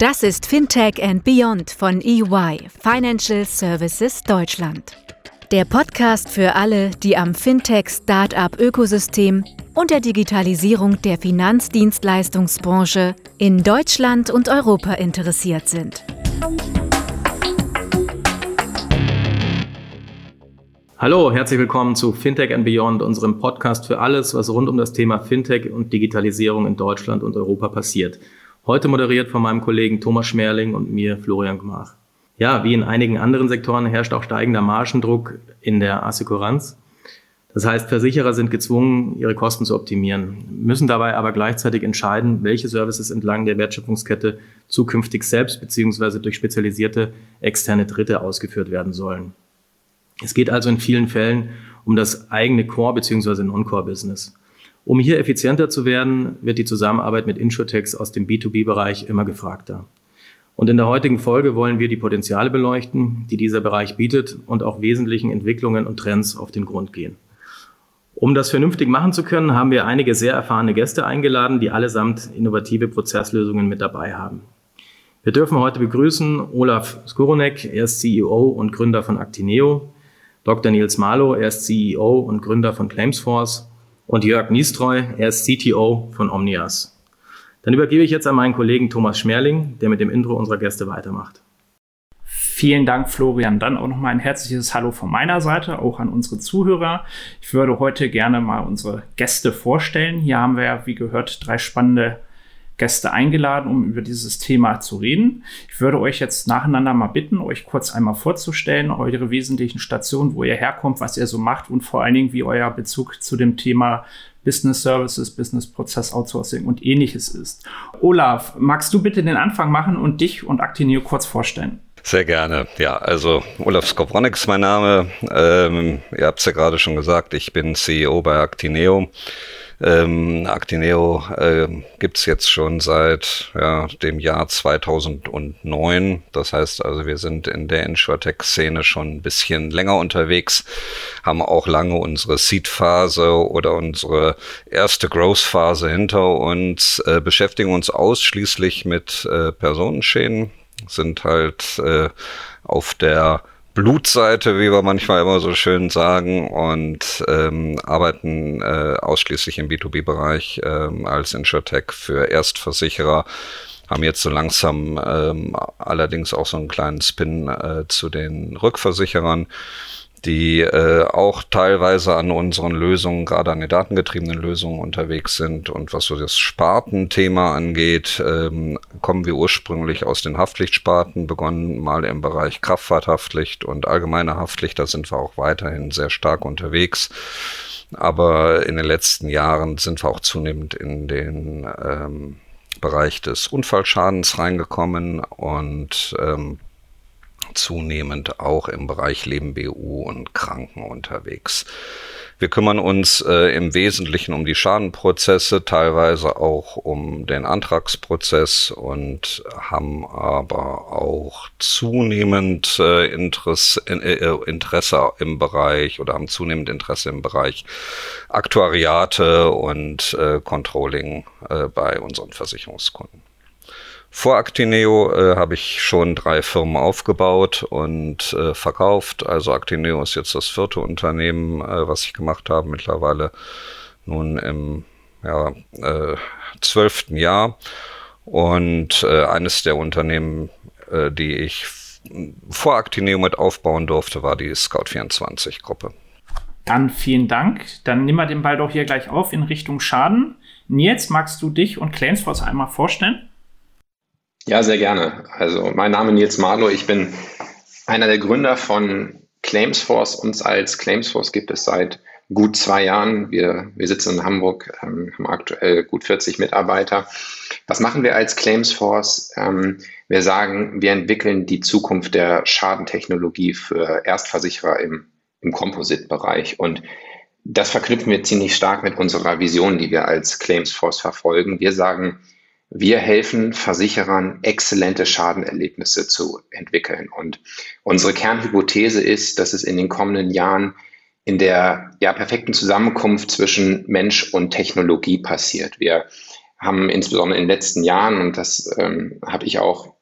Das ist Fintech and Beyond von EY, Financial Services Deutschland. Der Podcast für alle, die am Fintech-Startup-Ökosystem und der Digitalisierung der Finanzdienstleistungsbranche in Deutschland und Europa interessiert sind. Hallo, herzlich willkommen zu Fintech and Beyond, unserem Podcast für alles, was rund um das Thema Fintech und Digitalisierung in Deutschland und Europa passiert. Heute moderiert von meinem Kollegen Thomas Schmerling und mir Florian Gmach. Ja, wie in einigen anderen Sektoren herrscht auch steigender Margendruck in der Assekuranz. Das heißt, Versicherer sind gezwungen, ihre Kosten zu optimieren, müssen dabei aber gleichzeitig entscheiden, welche Services entlang der Wertschöpfungskette zukünftig selbst bzw. durch spezialisierte externe Dritte ausgeführt werden sollen. Es geht also in vielen Fällen um das eigene Core- bzw. Non-Core-Business. Um hier effizienter zu werden, wird die Zusammenarbeit mit Insurtechs aus dem B2B-Bereich immer gefragter. Und in der heutigen Folge wollen wir die Potenziale beleuchten, die dieser Bereich bietet und auch wesentlichen Entwicklungen und Trends auf den Grund gehen. Um das vernünftig machen zu können, haben wir einige sehr erfahrene Gäste eingeladen, die allesamt innovative Prozesslösungen mit dabei haben. Wir dürfen heute begrüßen Olaf Skuronek, er ist CEO und Gründer von Actineo, Dr. Nils Malo, er ist CEO und Gründer von Claimsforce und Jörg Niestreu, er ist CTO von Omnias. Dann übergebe ich jetzt an meinen Kollegen Thomas Schmerling, der mit dem Intro unserer Gäste weitermacht. Vielen Dank, Florian. Dann auch nochmal ein herzliches Hallo von meiner Seite, auch an unsere Zuhörer. Ich würde heute gerne mal unsere Gäste vorstellen. Hier haben wir wie gehört, drei spannende Gäste eingeladen, um über dieses Thema zu reden. Ich würde euch jetzt nacheinander mal bitten, euch kurz einmal vorzustellen, eure wesentlichen Stationen, wo ihr herkommt, was ihr so macht und vor allen Dingen, wie euer Bezug zu dem Thema Business Services, Business Prozess Outsourcing und ähnliches ist. Olaf, magst du bitte den Anfang machen und dich und Actineo kurz vorstellen? Sehr gerne. Ja, also Olaf Skowronek ist mein Name. Ähm, ihr habt es ja gerade schon gesagt, ich bin CEO bei Actineo. Ähm, Actineo äh, gibt jetzt schon seit ja, dem Jahr 2009. Das heißt also, wir sind in der Insurtech-Szene schon ein bisschen länger unterwegs, haben auch lange unsere Seed-Phase oder unsere erste Growth-Phase hinter uns, äh, beschäftigen uns ausschließlich mit äh, Personenschäden, sind halt äh, auf der Blutseite, wie wir manchmal immer so schön sagen, und ähm, arbeiten äh, ausschließlich im B2B-Bereich ähm, als Insurtech für Erstversicherer. Haben jetzt so langsam ähm, allerdings auch so einen kleinen Spin äh, zu den Rückversicherern die äh, auch teilweise an unseren Lösungen, gerade an den datengetriebenen Lösungen unterwegs sind. Und was so das Spartenthema angeht, ähm, kommen wir ursprünglich aus den Haftpflichtsparten, begonnen mal im Bereich Kraftfahrthaftpflicht und allgemeine Haftpflicht. Da sind wir auch weiterhin sehr stark unterwegs. Aber in den letzten Jahren sind wir auch zunehmend in den ähm, Bereich des Unfallschadens reingekommen und ähm, zunehmend auch im Bereich Leben BU und Kranken unterwegs. Wir kümmern uns äh, im Wesentlichen um die Schadenprozesse, teilweise auch um den Antragsprozess und haben aber auch zunehmend äh, Interesse, äh, Interesse im Bereich oder haben zunehmend Interesse im Bereich Aktuariate und äh, Controlling äh, bei unseren Versicherungskunden. Vor Actineo äh, habe ich schon drei Firmen aufgebaut und äh, verkauft. Also Actineo ist jetzt das vierte Unternehmen, äh, was ich gemacht habe, mittlerweile nun im ja, äh, zwölften Jahr. Und äh, eines der Unternehmen, äh, die ich vor Actineo mit aufbauen durfte, war die Scout24-Gruppe. Dann vielen Dank. Dann nehmen wir den Ball doch hier gleich auf in Richtung Schaden. Nils, magst du dich und Claimsforce einmal vorstellen? Ja, sehr gerne. Also mein Name ist Nils Marlow. Ich bin einer der Gründer von Claimsforce. Uns als Claimsforce gibt es seit gut zwei Jahren. Wir, wir sitzen in Hamburg, ähm, haben aktuell gut 40 Mitarbeiter. Was machen wir als Claimsforce? Ähm, wir sagen, wir entwickeln die Zukunft der Schadentechnologie für Erstversicherer im, im Composite-Bereich. Und das verknüpfen wir ziemlich stark mit unserer Vision, die wir als Claimsforce verfolgen. Wir sagen, wir helfen Versicherern, exzellente Schadenerlebnisse zu entwickeln. Und unsere Kernhypothese ist, dass es in den kommenden Jahren in der ja, perfekten Zusammenkunft zwischen Mensch und Technologie passiert. Wir haben insbesondere in den letzten Jahren, und das ähm, habe ich auch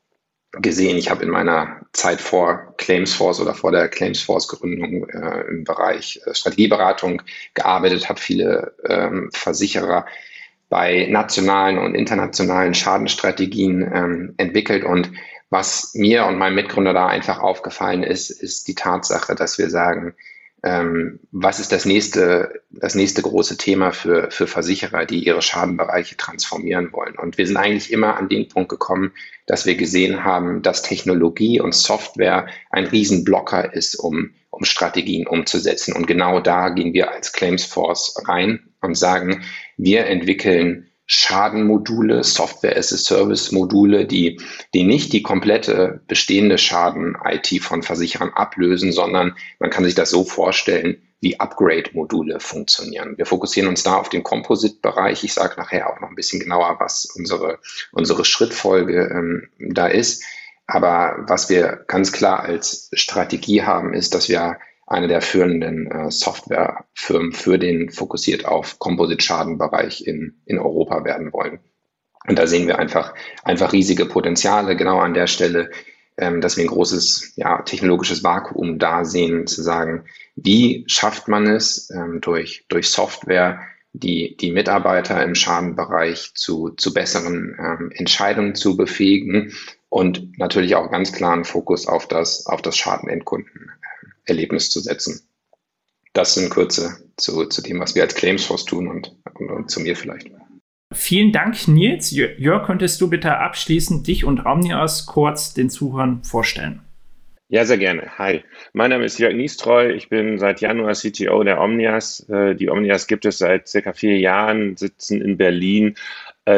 gesehen, ich habe in meiner Zeit vor Claimsforce oder vor der Claimsforce-Gründung äh, im Bereich äh, Strategieberatung gearbeitet, habe viele ähm, Versicherer bei nationalen und internationalen Schadenstrategien ähm, entwickelt und was mir und meinem Mitgründer da einfach aufgefallen ist, ist die Tatsache, dass wir sagen, ähm, was ist das nächste, das nächste große Thema für, für Versicherer, die ihre Schadenbereiche transformieren wollen. Und wir sind eigentlich immer an den Punkt gekommen, dass wir gesehen haben, dass Technologie und Software ein Riesenblocker ist, um, um Strategien umzusetzen. Und genau da gehen wir als Claims Force rein und sagen, wir entwickeln Schadenmodule, Software as a Service Module, die, die nicht die komplette bestehende Schaden-IT von Versicherern ablösen, sondern man kann sich das so vorstellen, wie Upgrade-Module funktionieren. Wir fokussieren uns da auf den Composite-Bereich. Ich sage nachher auch noch ein bisschen genauer, was unsere, unsere Schrittfolge ähm, da ist. Aber was wir ganz klar als Strategie haben, ist, dass wir eine der führenden äh, Softwarefirmen für den fokussiert auf Composite-Schadenbereich in, in Europa werden wollen. Und da sehen wir einfach, einfach riesige Potenziale genau an der Stelle, ähm, dass wir ein großes ja, technologisches Vakuum da sehen, zu sagen, wie schafft man es ähm, durch, durch Software, die, die Mitarbeiter im Schadenbereich zu, zu besseren ähm, Entscheidungen zu befähigen und natürlich auch ganz klaren Fokus auf das, auf das Schadenendkunden Erlebnis zu setzen. Das sind Kürze zu, zu dem, was wir als Claimsforce tun und, und, und zu mir vielleicht. Vielen Dank, Nils. Jörg, könntest du bitte abschließend dich und Omnias kurz den Zuhörern vorstellen? Ja, sehr gerne. Hi, mein Name ist Jörg Niestreu. Ich bin seit Januar CTO der Omnias. Äh, die Omnias gibt es seit circa vier Jahren, sitzen in Berlin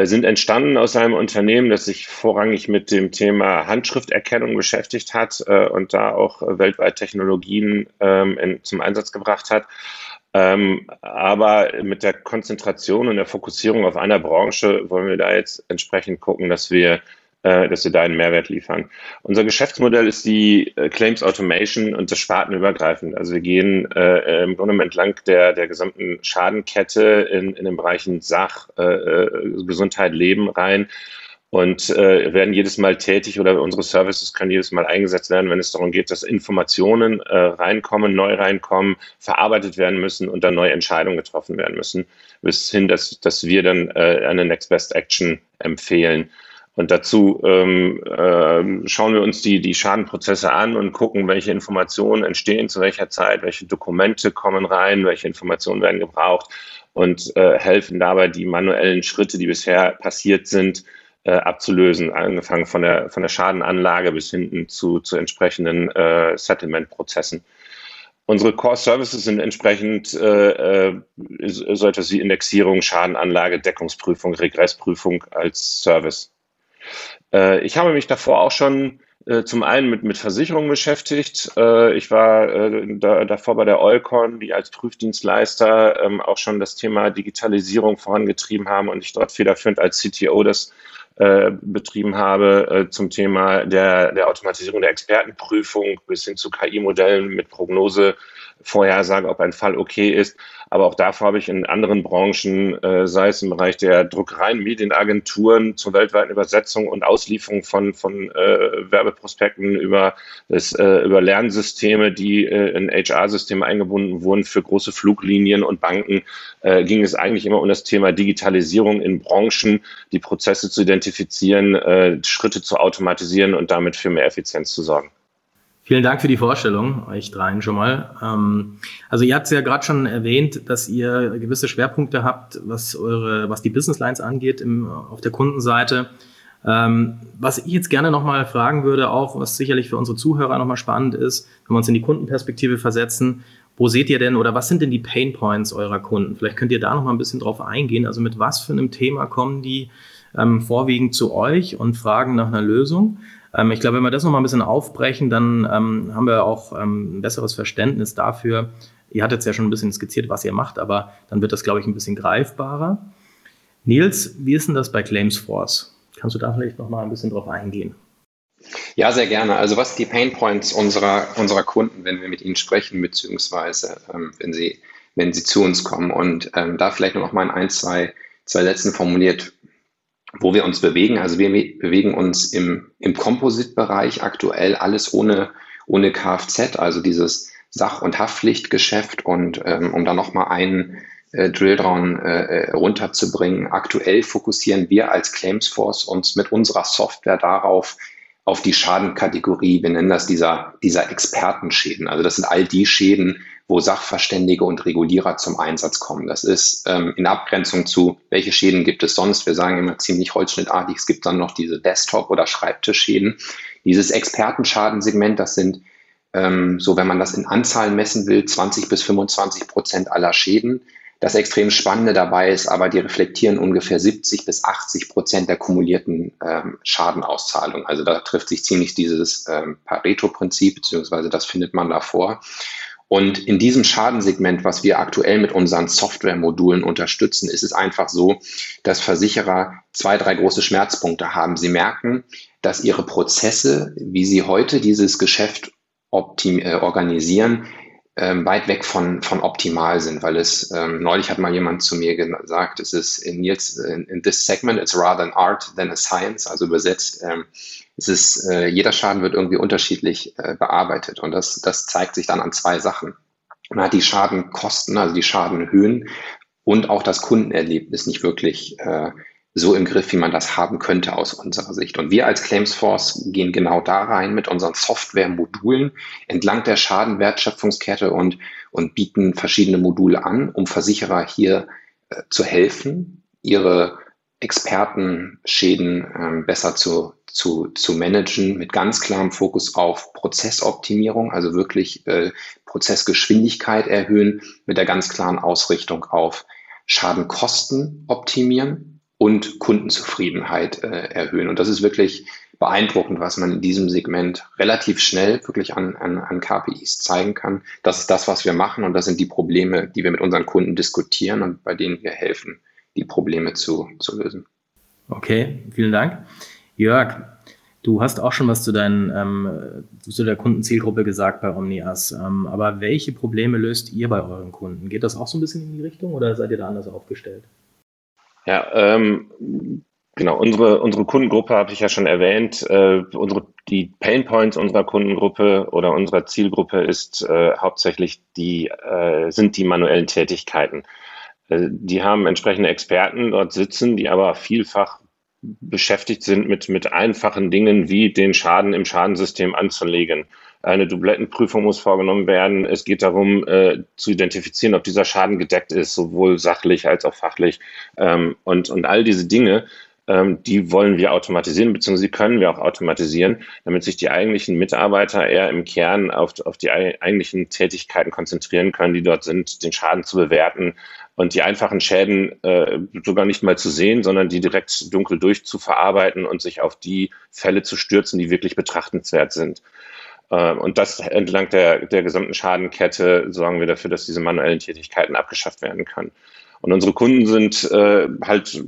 sind entstanden aus einem Unternehmen, das sich vorrangig mit dem Thema Handschrifterkennung beschäftigt hat äh, und da auch weltweit Technologien ähm, in, zum Einsatz gebracht hat. Ähm, aber mit der Konzentration und der Fokussierung auf einer Branche wollen wir da jetzt entsprechend gucken, dass wir äh, dass wir da einen Mehrwert liefern. Unser Geschäftsmodell ist die äh, Claims Automation und das spartenübergreifend. Also wir gehen äh, im Grunde entlang der, der gesamten Schadenkette in, in den Bereichen Sach, äh, äh, Gesundheit, Leben rein und äh, werden jedes Mal tätig oder unsere Services können jedes Mal eingesetzt werden, wenn es darum geht, dass Informationen äh, reinkommen, neu reinkommen, verarbeitet werden müssen und dann neue Entscheidungen getroffen werden müssen, bis hin, dass, dass wir dann äh, eine Next Best Action empfehlen. Und dazu ähm, äh, schauen wir uns die, die Schadenprozesse an und gucken, welche Informationen entstehen zu welcher Zeit, welche Dokumente kommen rein, welche Informationen werden gebraucht und äh, helfen dabei, die manuellen Schritte, die bisher passiert sind, äh, abzulösen, angefangen von der, von der Schadenanlage bis hinten zu, zu entsprechenden äh, Settlement-Prozessen. Unsere Core Services sind entsprechend äh, so etwas wie Indexierung, Schadenanlage, Deckungsprüfung, Regressprüfung als Service. Äh, ich habe mich davor auch schon äh, zum einen mit, mit Versicherungen beschäftigt. Äh, ich war äh, da, davor bei der Eulcon, die als Prüfdienstleister ähm, auch schon das Thema Digitalisierung vorangetrieben haben und ich dort federführend als CTO das äh, betrieben habe äh, zum Thema der, der Automatisierung der Expertenprüfung bis hin zu KI-Modellen mit Prognose Vorhersage, ob ein Fall okay ist. Aber auch davor habe ich in anderen Branchen, äh, sei es im Bereich der Druckereien, Medienagenturen zur weltweiten Übersetzung und Auslieferung von, von äh, Werbeprospekten über, das, äh, über Lernsysteme, die äh, in HR-Systeme eingebunden wurden für große Fluglinien und Banken, äh, ging es eigentlich immer um das Thema Digitalisierung in Branchen, die Prozesse zu identifizieren, äh, Schritte zu automatisieren und damit für mehr Effizienz zu sorgen. Vielen Dank für die Vorstellung, euch dreien schon mal. Ähm, also ihr habt es ja gerade schon erwähnt, dass ihr gewisse Schwerpunkte habt, was eure, was die Business Lines angeht im, auf der Kundenseite. Ähm, was ich jetzt gerne nochmal fragen würde, auch was sicherlich für unsere Zuhörer nochmal spannend ist, wenn wir uns in die Kundenperspektive versetzen, wo seht ihr denn oder was sind denn die Pain Points eurer Kunden? Vielleicht könnt ihr da nochmal ein bisschen drauf eingehen. Also mit was für einem Thema kommen die ähm, vorwiegend zu euch und fragen nach einer Lösung? Ähm, ich glaube, wenn wir das nochmal ein bisschen aufbrechen, dann ähm, haben wir auch ähm, ein besseres Verständnis dafür. Ihr hattet es ja schon ein bisschen skizziert, was ihr macht, aber dann wird das, glaube ich, ein bisschen greifbarer. Nils, wie ist denn das bei Claimsforce? Kannst du da vielleicht nochmal ein bisschen drauf eingehen? Ja, sehr gerne. Also was die Pain Points unserer, unserer Kunden, wenn wir mit ihnen sprechen, beziehungsweise ähm, wenn, sie, wenn sie zu uns kommen und ähm, da vielleicht noch mal in ein, zwei, zwei Sätzen formuliert, wo wir uns bewegen. Also wir bewegen uns im, im Composite-Bereich aktuell alles ohne, ohne Kfz, also dieses Sach- und Haftpflichtgeschäft. Und ähm, um da nochmal einen äh, Drilldown äh, äh, runterzubringen, aktuell fokussieren wir als Claimsforce uns mit unserer Software darauf, auf die Schadenkategorie, wir nennen das dieser, dieser Expertenschäden. Also das sind all die Schäden, wo Sachverständige und Regulierer zum Einsatz kommen. Das ist ähm, in Abgrenzung zu, welche Schäden gibt es sonst? Wir sagen immer ziemlich holzschnittartig, es gibt dann noch diese Desktop- oder Schreibtischschäden. Dieses Expertenschadensegment, das sind, ähm, so wenn man das in Anzahlen messen will, 20 bis 25 Prozent aller Schäden. Das extrem Spannende dabei ist aber, die reflektieren ungefähr 70 bis 80 Prozent der kumulierten ähm, Schadenauszahlung. Also da trifft sich ziemlich dieses ähm, Pareto-Prinzip, beziehungsweise das findet man davor. Und in diesem Schadensegment, was wir aktuell mit unseren Softwaremodulen unterstützen, ist es einfach so, dass Versicherer zwei, drei große Schmerzpunkte haben. Sie merken, dass ihre Prozesse, wie sie heute dieses Geschäft äh, organisieren, ähm, weit weg von, von optimal sind, weil es, ähm, neulich hat mal jemand zu mir gesagt, es ist in, jetzt, in, in this segment, it's rather an art than a science, also übersetzt, ähm, es ist, äh, jeder Schaden wird irgendwie unterschiedlich äh, bearbeitet und das, das zeigt sich dann an zwei Sachen. Man hat die Schadenkosten, also die Schadenhöhen und auch das Kundenerlebnis nicht wirklich äh, so im Griff, wie man das haben könnte aus unserer Sicht. Und wir als Claimsforce gehen genau da rein mit unseren Software-Modulen entlang der Schadenwertschöpfungskette und, und bieten verschiedene Module an, um Versicherer hier äh, zu helfen, ihre Expertenschäden ähm, besser zu, zu, zu managen, mit ganz klarem Fokus auf Prozessoptimierung, also wirklich äh, Prozessgeschwindigkeit erhöhen, mit der ganz klaren Ausrichtung auf Schadenkosten optimieren und Kundenzufriedenheit äh, erhöhen. Und das ist wirklich beeindruckend, was man in diesem Segment relativ schnell wirklich an, an, an KPIs zeigen kann. Das ist das, was wir machen und das sind die Probleme, die wir mit unseren Kunden diskutieren und bei denen wir helfen, die Probleme zu, zu lösen. Okay, vielen Dank. Jörg, du hast auch schon was zu, deinen, ähm, zu der Kundenzielgruppe gesagt bei Omnias. Ähm, aber welche Probleme löst ihr bei euren Kunden? Geht das auch so ein bisschen in die Richtung oder seid ihr da anders aufgestellt? Ja, ähm, genau. Unsere, unsere Kundengruppe habe ich ja schon erwähnt. Äh, unsere, die Pain Points unserer Kundengruppe oder unserer Zielgruppe ist äh, hauptsächlich die, äh, sind die manuellen Tätigkeiten. Äh, die haben entsprechende Experten dort sitzen, die aber vielfach beschäftigt sind mit, mit einfachen Dingen wie den Schaden im Schadensystem anzulegen. Eine Dublettenprüfung muss vorgenommen werden. Es geht darum, äh, zu identifizieren, ob dieser Schaden gedeckt ist, sowohl sachlich als auch fachlich. Ähm, und, und all diese Dinge, ähm, die wollen wir automatisieren, beziehungsweise können wir auch automatisieren, damit sich die eigentlichen Mitarbeiter eher im Kern auf, auf die eigentlichen Tätigkeiten konzentrieren können, die dort sind, den Schaden zu bewerten, und die einfachen Schäden äh, sogar nicht mal zu sehen, sondern die direkt dunkel durchzuverarbeiten und sich auf die Fälle zu stürzen, die wirklich betrachtenswert sind. Äh, und das entlang der, der gesamten Schadenkette sorgen wir dafür, dass diese manuellen Tätigkeiten abgeschafft werden können. Und unsere Kunden sind äh, halt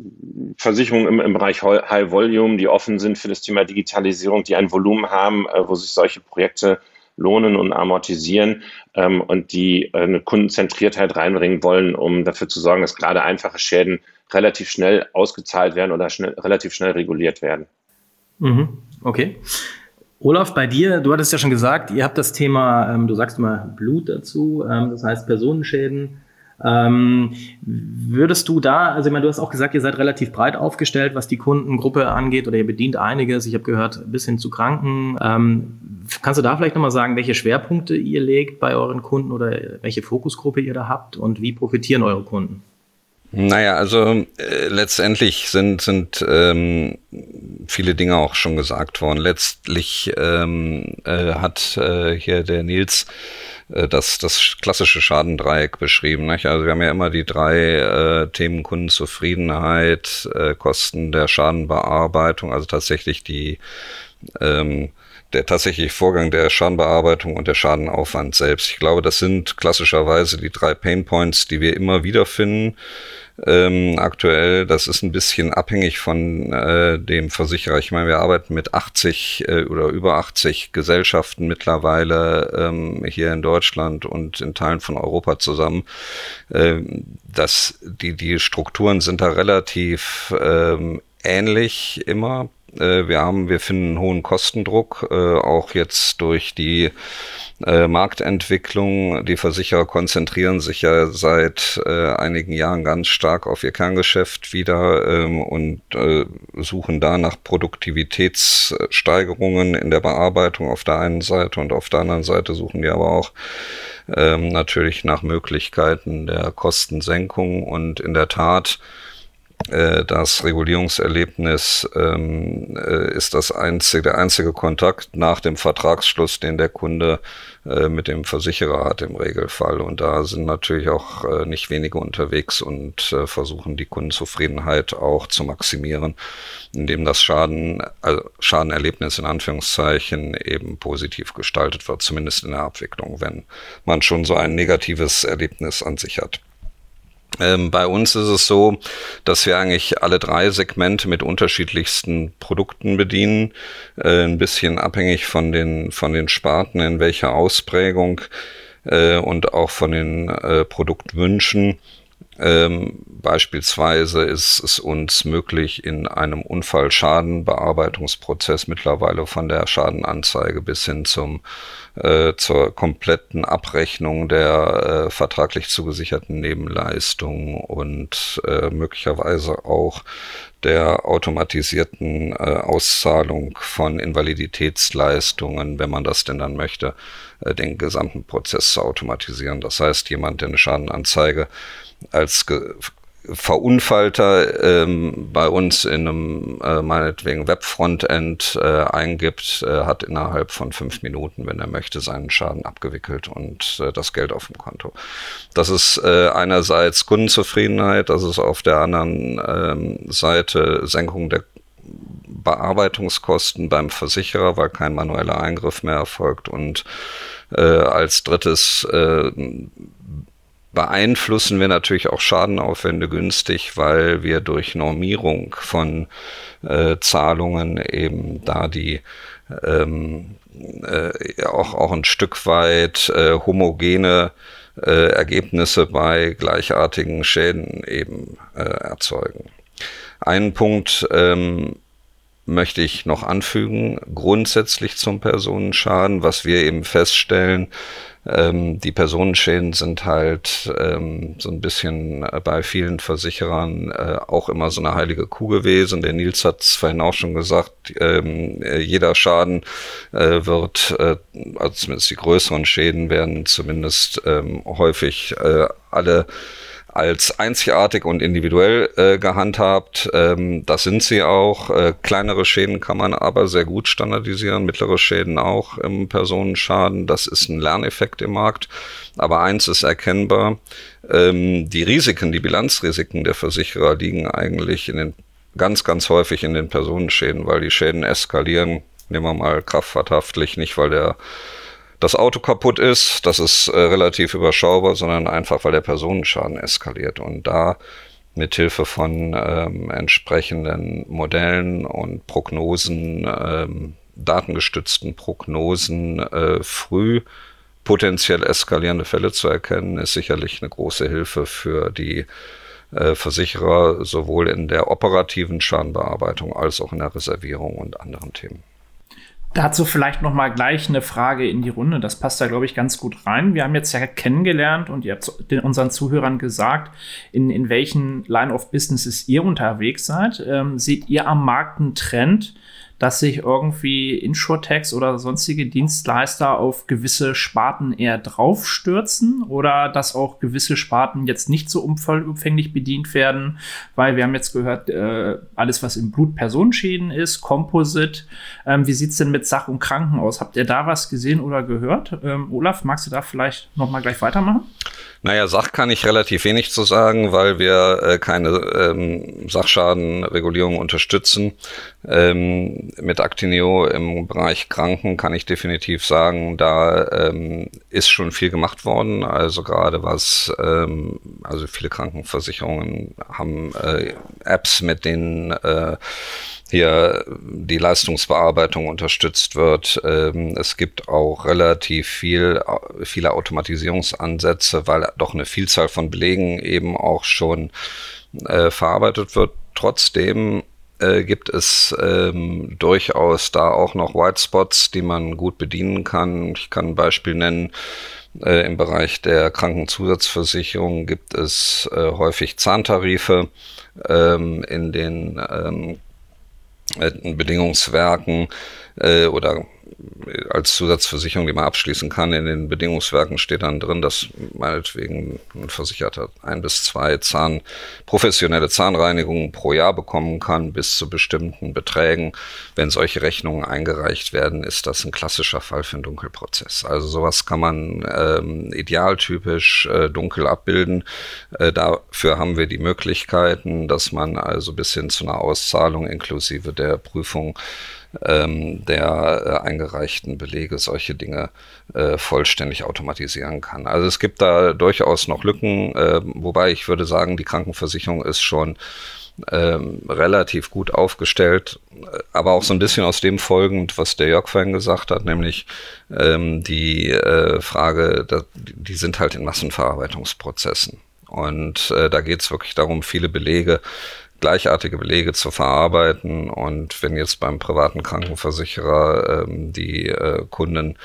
Versicherungen im, im Bereich High Volume, die offen sind für das Thema Digitalisierung, die ein Volumen haben, äh, wo sich solche Projekte lohnen und amortisieren ähm, und die äh, eine Kundenzentriertheit reinbringen wollen, um dafür zu sorgen, dass gerade einfache Schäden relativ schnell ausgezahlt werden oder schnell, relativ schnell reguliert werden. Mhm. Okay. Olaf, bei dir, du hattest ja schon gesagt, ihr habt das Thema, ähm, du sagst immer Blut dazu, ähm, das heißt Personenschäden. Ähm, würdest du da, also ich meine, du hast auch gesagt, ihr seid relativ breit aufgestellt, was die Kundengruppe angeht, oder ihr bedient einiges. Ich habe gehört, bis hin zu Kranken. Ähm, kannst du da vielleicht nochmal sagen, welche Schwerpunkte ihr legt bei euren Kunden oder welche Fokusgruppe ihr da habt und wie profitieren eure Kunden? Naja, also äh, letztendlich sind, sind ähm, viele Dinge auch schon gesagt worden. Letztlich ähm, äh, hat äh, hier der Nils äh, das, das klassische Schadendreieck beschrieben. Nicht? Also wir haben ja immer die drei äh, Themen Kundenzufriedenheit, äh, Kosten der Schadenbearbeitung, also tatsächlich die ähm, der tatsächliche Vorgang der Schadenbearbeitung und der Schadenaufwand selbst. Ich glaube, das sind klassischerweise die drei Painpoints, die wir immer wieder finden. Ähm, aktuell, das ist ein bisschen abhängig von äh, dem Versicherer. Ich meine, wir arbeiten mit 80 äh, oder über 80 Gesellschaften mittlerweile ähm, hier in Deutschland und in Teilen von Europa zusammen. Ähm, das, die, die Strukturen sind da relativ ähm, ähnlich immer. Äh, wir haben, wir finden einen hohen Kostendruck, äh, auch jetzt durch die äh, Marktentwicklung. Die Versicherer konzentrieren sich ja seit einigen Jahren ganz stark auf ihr Kerngeschäft wieder ähm, und suchen da nach Produktivitätssteigerungen in der Bearbeitung auf der einen Seite und auf der anderen Seite suchen die aber auch ähm, natürlich nach Möglichkeiten der Kostensenkung und in der Tat das Regulierungserlebnis ähm, äh, ist das einzige, der einzige Kontakt nach dem Vertragsschluss, den der Kunde äh, mit dem Versicherer hat im Regelfall. Und da sind natürlich auch äh, nicht wenige unterwegs und äh, versuchen die Kundenzufriedenheit auch zu maximieren, indem das Schaden, also Schadenerlebnis in Anführungszeichen eben positiv gestaltet wird, zumindest in der Abwicklung, wenn man schon so ein negatives Erlebnis an sich hat. Ähm, bei uns ist es so, dass wir eigentlich alle drei Segmente mit unterschiedlichsten Produkten bedienen, äh, ein bisschen abhängig von den, von den Sparten, in welcher Ausprägung äh, und auch von den äh, Produktwünschen. Ähm, beispielsweise ist es uns möglich, in einem Unfallschadenbearbeitungsprozess mittlerweile von der Schadenanzeige bis hin zum, äh, zur kompletten Abrechnung der äh, vertraglich zugesicherten Nebenleistungen und äh, möglicherweise auch der automatisierten äh, Auszahlung von Invaliditätsleistungen, wenn man das denn dann möchte, äh, den gesamten Prozess zu automatisieren. Das heißt, jemand, der eine Schadenanzeige als Verunfallter ähm, bei uns in einem äh, meinetwegen Webfrontend äh, eingibt, äh, hat innerhalb von fünf Minuten, wenn er möchte, seinen Schaden abgewickelt und äh, das Geld auf dem Konto. Das ist äh, einerseits Kundenzufriedenheit, das ist auf der anderen ähm, Seite Senkung der Bearbeitungskosten beim Versicherer, weil kein manueller Eingriff mehr erfolgt und äh, als drittes äh, beeinflussen wir natürlich auch Schadenaufwände günstig, weil wir durch Normierung von äh, Zahlungen eben da die ähm, äh, auch, auch ein Stück weit äh, homogene äh, Ergebnisse bei gleichartigen Schäden eben äh, erzeugen. Einen Punkt ähm, möchte ich noch anfügen, grundsätzlich zum Personenschaden, was wir eben feststellen, ähm, die Personenschäden sind halt ähm, so ein bisschen äh, bei vielen Versicherern äh, auch immer so eine heilige Kuh gewesen. Der Nils hat es vorhin auch schon gesagt, ähm, äh, jeder Schaden äh, wird, äh, also zumindest die größeren Schäden werden zumindest ähm, häufig äh, alle als einzigartig und individuell äh, gehandhabt. Ähm, das sind sie auch. Äh, kleinere Schäden kann man aber sehr gut standardisieren, mittlere Schäden auch im Personenschaden. Das ist ein Lerneffekt im Markt. Aber eins ist erkennbar, ähm, die Risiken, die Bilanzrisiken der Versicherer liegen eigentlich in den ganz, ganz häufig in den Personenschäden, weil die Schäden eskalieren. Nehmen wir mal kraftfahrthaftlich, nicht weil der das Auto kaputt ist, das ist äh, relativ überschaubar, sondern einfach, weil der Personenschaden eskaliert. Und da mit Hilfe von ähm, entsprechenden Modellen und Prognosen, ähm, datengestützten Prognosen äh, früh potenziell eskalierende Fälle zu erkennen, ist sicherlich eine große Hilfe für die äh, Versicherer, sowohl in der operativen Schadenbearbeitung als auch in der Reservierung und anderen Themen. Dazu vielleicht noch mal gleich eine Frage in die Runde. Das passt da, glaube ich, ganz gut rein. Wir haben jetzt ja kennengelernt und ihr habt unseren Zuhörern gesagt, in, in welchen Line of Businesses ihr unterwegs seid. Ähm, seht ihr am Markt einen Trend, dass sich irgendwie Insurtechs oder sonstige Dienstleister auf gewisse Sparten eher draufstürzen oder dass auch gewisse Sparten jetzt nicht so umfänglich bedient werden, weil wir haben jetzt gehört, äh, alles, was im Blut Personenschäden ist, Composite. Ähm, wie sieht's denn mit Sach- und Kranken aus? Habt ihr da was gesehen oder gehört? Ähm, Olaf, magst du da vielleicht noch mal gleich weitermachen? Naja, Sach kann ich relativ wenig zu sagen, weil wir äh, keine ähm, Sachschadenregulierung unterstützen. Ähm, mit Actineo im Bereich Kranken kann ich definitiv sagen, da ähm, ist schon viel gemacht worden. Also gerade was, ähm, also viele Krankenversicherungen haben äh, Apps, mit denen äh, hier die Leistungsbearbeitung unterstützt wird. Ähm, es gibt auch relativ viel, viele Automatisierungsansätze, weil doch eine Vielzahl von Belegen eben auch schon äh, verarbeitet wird. Trotzdem äh, gibt es ähm, durchaus da auch noch White Spots, die man gut bedienen kann. Ich kann ein Beispiel nennen. Äh, Im Bereich der Krankenzusatzversicherung gibt es häufig Zahntarife ähm, in den Bedingungswerken äh, oder als Zusatzversicherung, die man abschließen kann. In den Bedingungswerken steht dann drin, dass meinetwegen ein Versicherter ein bis zwei Zahn, professionelle Zahnreinigungen pro Jahr bekommen kann, bis zu bestimmten Beträgen. Wenn solche Rechnungen eingereicht werden, ist das ein klassischer Fall für einen Dunkelprozess. Also sowas kann man ähm, idealtypisch äh, dunkel abbilden. Äh, dafür haben wir die Möglichkeiten, dass man also bis hin zu einer Auszahlung inklusive der Prüfung ähm, der äh, eingereichten Belege solche Dinge äh, vollständig automatisieren kann. Also es gibt da durchaus noch Lücken, äh, wobei ich würde sagen, die Krankenversicherung ist schon ähm, relativ gut aufgestellt, aber auch so ein bisschen aus dem folgend, was der Jörg vorhin gesagt hat, nämlich ähm, die äh, Frage, da, die sind halt in Massenverarbeitungsprozessen. Und äh, da geht es wirklich darum, viele Belege gleichartige Belege zu verarbeiten. Und wenn jetzt beim privaten Krankenversicherer ähm, die äh, Kunden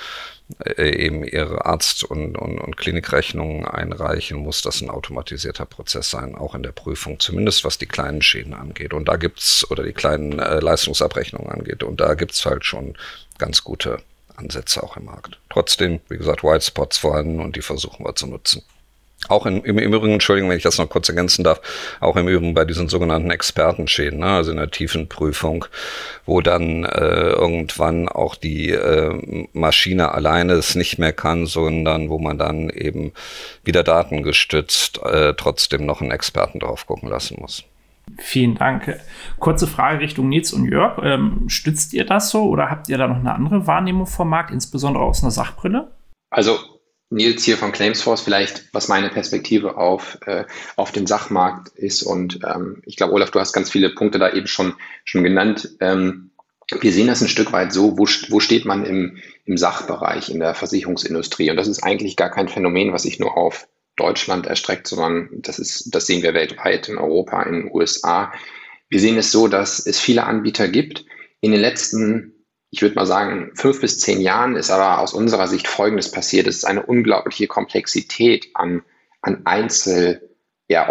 äh, eben ihre Arzt- und, und, und Klinikrechnungen einreichen, muss das ein automatisierter Prozess sein, auch in der Prüfung, zumindest was die kleinen Schäden angeht. Und da gibt's oder die kleinen äh, Leistungsabrechnungen angeht. Und da gibt's halt schon ganz gute Ansätze auch im Markt. Trotzdem, wie gesagt, White Spots vorhanden und die versuchen wir zu nutzen. Auch in, im, im Übrigen, Entschuldigung, wenn ich das noch kurz ergänzen darf, auch im Übrigen bei diesen sogenannten Expertenschäden, ne, also in der Tiefenprüfung, wo dann äh, irgendwann auch die äh, Maschine alleine es nicht mehr kann, sondern wo man dann eben wieder datengestützt äh, trotzdem noch einen Experten drauf gucken lassen muss. Vielen Dank. Kurze Frage Richtung Nils und Jörg. Ähm, stützt ihr das so oder habt ihr da noch eine andere Wahrnehmung vom Markt, insbesondere aus einer Sachbrille? Also Nils hier von Claimsforce vielleicht, was meine Perspektive auf, äh, auf den Sachmarkt ist. Und ähm, ich glaube, Olaf, du hast ganz viele Punkte da eben schon, schon genannt. Ähm, wir sehen das ein Stück weit so, wo, wo steht man im, im Sachbereich, in der Versicherungsindustrie. Und das ist eigentlich gar kein Phänomen, was sich nur auf Deutschland erstreckt, sondern das ist, das sehen wir weltweit, in Europa, in den USA. Wir sehen es so, dass es viele Anbieter gibt. In den letzten ich würde mal sagen, fünf bis zehn Jahren ist aber aus unserer Sicht Folgendes passiert. Es ist eine unglaubliche Komplexität an, an Einzel- ja,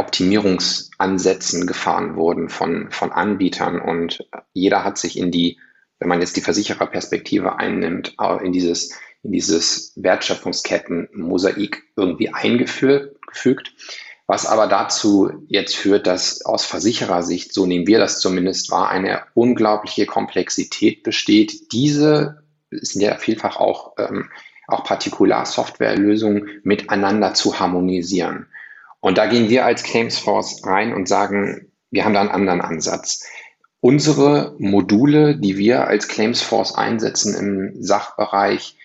gefahren worden von, von Anbietern und jeder hat sich in die, wenn man jetzt die Versichererperspektive einnimmt, in dieses, in dieses Wertschöpfungsketten-Mosaik irgendwie eingefügt. Was aber dazu jetzt führt, dass aus Versicherersicht, so nehmen wir das zumindest wahr, eine unglaubliche Komplexität besteht. Diese sind ja vielfach auch, ähm, auch Partikularsoftwarelösungen miteinander zu harmonisieren. Und da gehen wir als Claimsforce rein und sagen, wir haben da einen anderen Ansatz. Unsere Module, die wir als Claimsforce einsetzen im Sachbereich,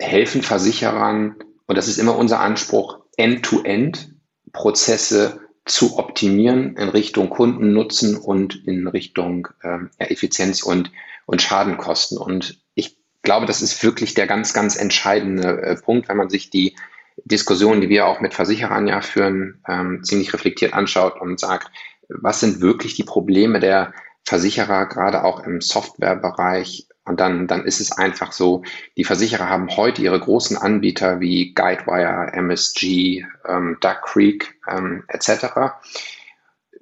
helfen Versicherern, und das ist immer unser Anspruch, end-to-end -end Prozesse zu optimieren in Richtung Kundennutzen und in Richtung ähm, Effizienz und, und Schadenkosten. Und ich glaube, das ist wirklich der ganz, ganz entscheidende äh, Punkt, wenn man sich die Diskussion, die wir auch mit Versicherern ja führen, ähm, ziemlich reflektiert anschaut und sagt, was sind wirklich die Probleme der Versicherer, gerade auch im Softwarebereich, und dann, dann ist es einfach so, die Versicherer haben heute ihre großen Anbieter wie Guidewire, MSG, ähm, Duck Creek ähm, etc.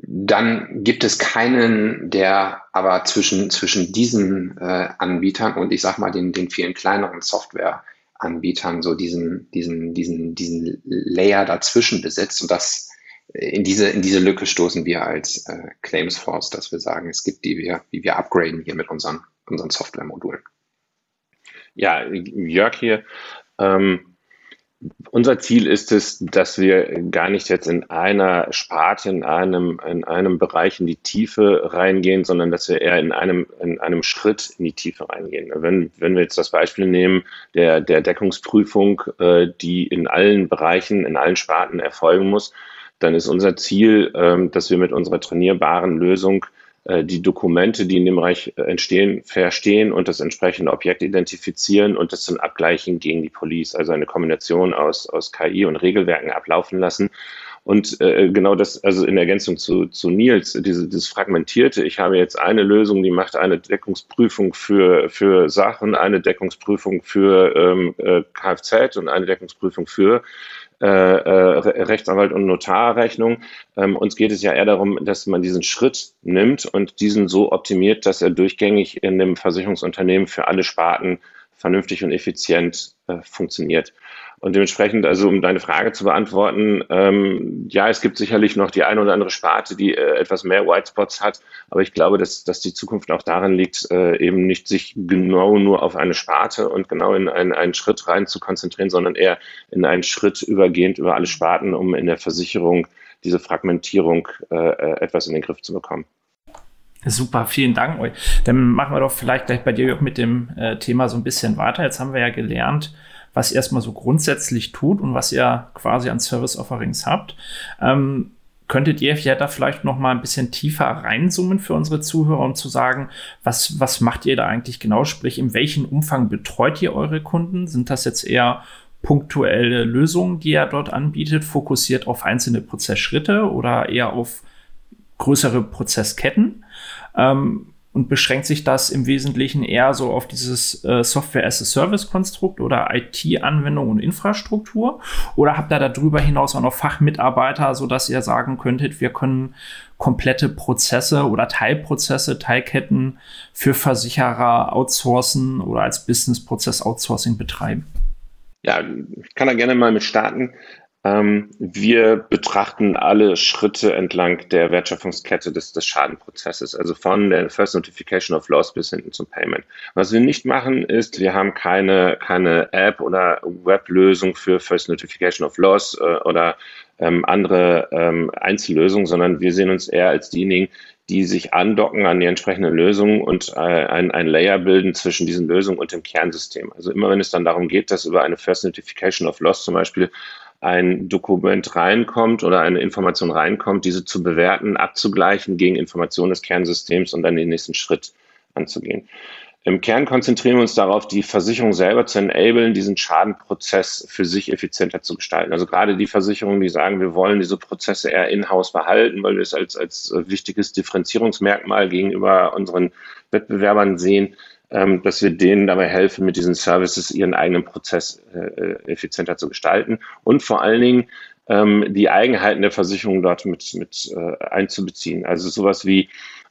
Dann gibt es keinen, der aber zwischen, zwischen diesen äh, Anbietern und ich sag mal den, den vielen kleineren Softwareanbietern so diesen, diesen, diesen, diesen Layer dazwischen besitzt. Und das in diese, in diese Lücke stoßen wir als äh, Claimsforce, dass wir sagen, es gibt die wie wir upgraden hier mit unseren unseren Softwaremodulen. Ja, Jörg hier. Ähm, unser Ziel ist es, dass wir gar nicht jetzt in einer Sparte, in einem, in einem Bereich in die Tiefe reingehen, sondern dass wir eher in einem, in einem Schritt in die Tiefe reingehen. Wenn, wenn wir jetzt das Beispiel nehmen der, der Deckungsprüfung, äh, die in allen Bereichen, in allen Sparten erfolgen muss, dann ist unser Ziel, äh, dass wir mit unserer trainierbaren Lösung die Dokumente, die in dem Bereich äh, entstehen, verstehen und das entsprechende Objekt identifizieren und das dann abgleichen gegen die Police. Also eine Kombination aus, aus KI und Regelwerken ablaufen lassen Und äh, genau das, also in Ergänzung zu, zu Nils, diese, dieses Fragmentierte, ich habe jetzt eine Lösung, die macht eine Deckungsprüfung für, für Sachen, eine Deckungsprüfung für ähm, äh, Kfz und eine Deckungsprüfung für äh, äh, Rechtsanwalt und Notarrechnung. Ähm, uns geht es ja eher darum, dass man diesen Schritt nimmt und diesen so optimiert, dass er durchgängig in dem Versicherungsunternehmen für alle Sparten vernünftig und effizient äh, funktioniert. Und dementsprechend, also um deine Frage zu beantworten, ähm, ja, es gibt sicherlich noch die eine oder andere Sparte, die äh, etwas mehr Whitespots hat, aber ich glaube, dass, dass die Zukunft auch darin liegt, äh, eben nicht sich genau nur auf eine Sparte und genau in einen, einen Schritt rein zu konzentrieren, sondern eher in einen Schritt übergehend über alle Sparten, um in der Versicherung diese Fragmentierung äh, äh etwas in den Griff zu bekommen. Super, vielen Dank. Dann machen wir doch vielleicht gleich bei dir mit dem äh, Thema so ein bisschen weiter. Jetzt haben wir ja gelernt, was ihr erstmal so grundsätzlich tut und was ihr quasi an Service Offerings habt. Ähm, könntet ihr ja da vielleicht noch mal ein bisschen tiefer reinzoomen für unsere Zuhörer, um zu sagen, was, was macht ihr da eigentlich genau? Sprich, in welchem Umfang betreut ihr eure Kunden? Sind das jetzt eher punktuelle Lösungen, die ihr dort anbietet, fokussiert auf einzelne Prozessschritte oder eher auf größere Prozessketten? Ähm, und beschränkt sich das im Wesentlichen eher so auf dieses äh, Software-as-a-Service-Konstrukt oder IT-Anwendung und Infrastruktur? Oder habt ihr darüber hinaus auch noch Fachmitarbeiter, sodass ihr sagen könntet, wir können komplette Prozesse oder Teilprozesse, Teilketten für Versicherer outsourcen oder als Business-Prozess-Outsourcing betreiben? Ja, ich kann da gerne mal mit starten. Ähm, wir betrachten alle Schritte entlang der Wertschöpfungskette des, des Schadenprozesses, also von der First Notification of Loss bis hinten zum Payment. Was wir nicht machen, ist, wir haben keine, keine App oder Weblösung für First Notification of Loss äh, oder ähm, andere ähm, Einzellösungen, sondern wir sehen uns eher als diejenigen, die sich andocken an die entsprechende Lösung und äh, ein, ein Layer bilden zwischen diesen Lösungen und dem Kernsystem. Also immer wenn es dann darum geht, dass über eine First Notification of Loss zum Beispiel ein Dokument reinkommt oder eine Information reinkommt, diese zu bewerten, abzugleichen gegen Informationen des Kernsystems und dann den nächsten Schritt anzugehen. Im Kern konzentrieren wir uns darauf, die Versicherung selber zu enablen, diesen Schadenprozess für sich effizienter zu gestalten. Also gerade die Versicherungen, die sagen, wir wollen diese Prozesse eher in-house behalten, weil wir es als, als wichtiges Differenzierungsmerkmal gegenüber unseren Wettbewerbern sehen, ähm, dass wir denen dabei helfen, mit diesen Services ihren eigenen Prozess äh, effizienter zu gestalten und vor allen Dingen ähm, die Eigenheiten der Versicherung dort mit, mit äh, einzubeziehen. Also sowas wie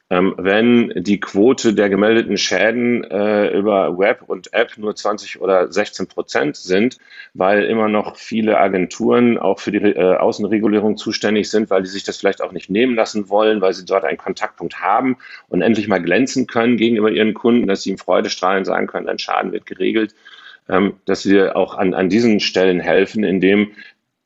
ähm, wenn die Quote der gemeldeten Schäden äh, über Web und App nur 20 oder 16 Prozent sind, weil immer noch viele Agenturen auch für die äh, Außenregulierung zuständig sind, weil die sich das vielleicht auch nicht nehmen lassen wollen, weil sie dort einen Kontaktpunkt haben und endlich mal glänzen können gegenüber ihren Kunden, dass sie ihm Freudestrahlen sagen können, ein Schaden wird geregelt. Ähm, dass wir auch an, an diesen Stellen helfen, indem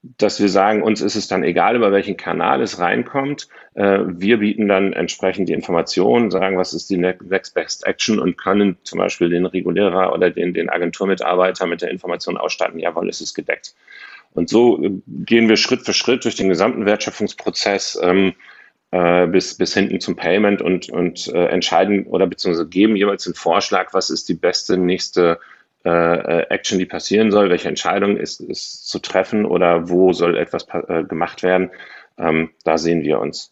dass wir sagen, uns ist es dann egal, über welchen Kanal es reinkommt. Äh, wir bieten dann entsprechend die Informationen, sagen, was ist die Next Best Action und können zum Beispiel den Regulierer oder den, den Agenturmitarbeiter mit der Information ausstatten, jawohl, es ist gedeckt. Und so äh, gehen wir Schritt für Schritt durch den gesamten Wertschöpfungsprozess ähm, äh, bis, bis hinten zum Payment und, und äh, entscheiden oder beziehungsweise geben jeweils den Vorschlag, was ist die beste nächste äh, äh, Action, die passieren soll, welche Entscheidung ist, ist zu treffen oder wo soll etwas äh, gemacht werden. Ähm, da sehen wir uns.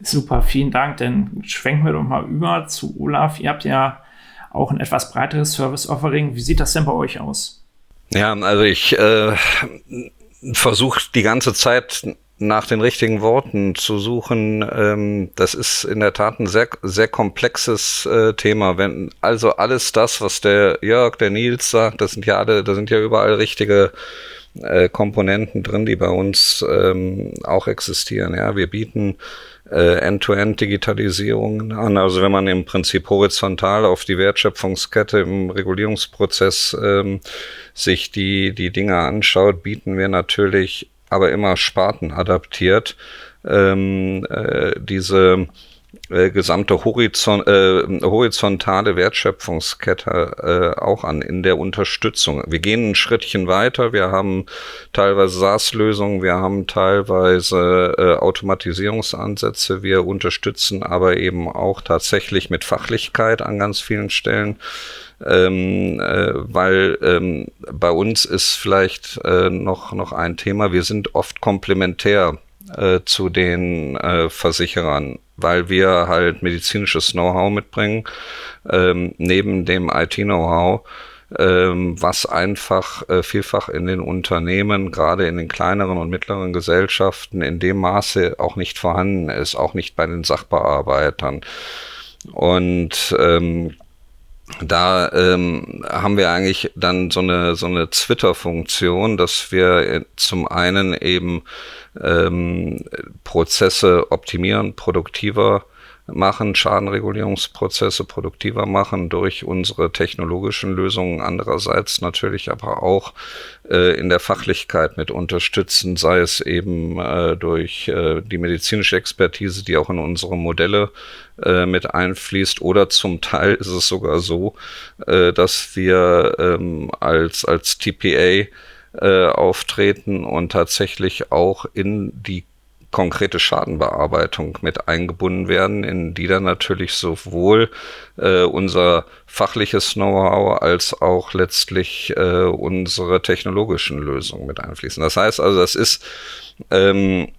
Super, vielen Dank. Dann schwenken wir doch mal über zu Olaf. Ihr habt ja auch ein etwas breiteres Service-Offering. Wie sieht das denn bei euch aus? Ja, also ich äh, versuche die ganze Zeit nach den richtigen Worten zu suchen, ähm, das ist in der Tat ein sehr, sehr komplexes äh, Thema. Wenn also alles das, was der Jörg, der Nils sagt, das sind ja alle, da sind ja überall richtige äh, Komponenten drin, die bei uns ähm, auch existieren. Ja, wir bieten äh, End-to-End-Digitalisierung an. Also wenn man im Prinzip horizontal auf die Wertschöpfungskette im Regulierungsprozess ähm, sich die, die Dinge anschaut, bieten wir natürlich aber immer spartenadaptiert ähm, äh, diese äh, gesamte Horizon, äh, horizontale Wertschöpfungskette äh, auch an in der Unterstützung. Wir gehen ein Schrittchen weiter. Wir haben teilweise SaaS-Lösungen, wir haben teilweise äh, Automatisierungsansätze. Wir unterstützen aber eben auch tatsächlich mit Fachlichkeit an ganz vielen Stellen ähm, äh, weil ähm, bei uns ist vielleicht äh, noch, noch ein Thema, wir sind oft komplementär äh, zu den äh, Versicherern, weil wir halt medizinisches Know-how mitbringen, ähm, neben dem IT-Know-how, ähm, was einfach äh, vielfach in den Unternehmen, gerade in den kleineren und mittleren Gesellschaften, in dem Maße auch nicht vorhanden ist, auch nicht bei den Sachbearbeitern. Und ähm, da ähm, haben wir eigentlich dann so eine so eine Twitter-Funktion, dass wir zum einen eben ähm, Prozesse optimieren, produktiver machen, Schadenregulierungsprozesse produktiver machen durch unsere technologischen Lösungen, andererseits natürlich aber auch äh, in der Fachlichkeit mit unterstützen, sei es eben äh, durch äh, die medizinische Expertise, die auch in unsere Modelle äh, mit einfließt, oder zum Teil ist es sogar so, äh, dass wir ähm, als, als TPA äh, auftreten und tatsächlich auch in die konkrete Schadenbearbeitung mit eingebunden werden, in die dann natürlich sowohl äh, unser fachliches Know-how als auch letztlich äh, unsere technologischen Lösungen mit einfließen. Das heißt also, das ist ähm,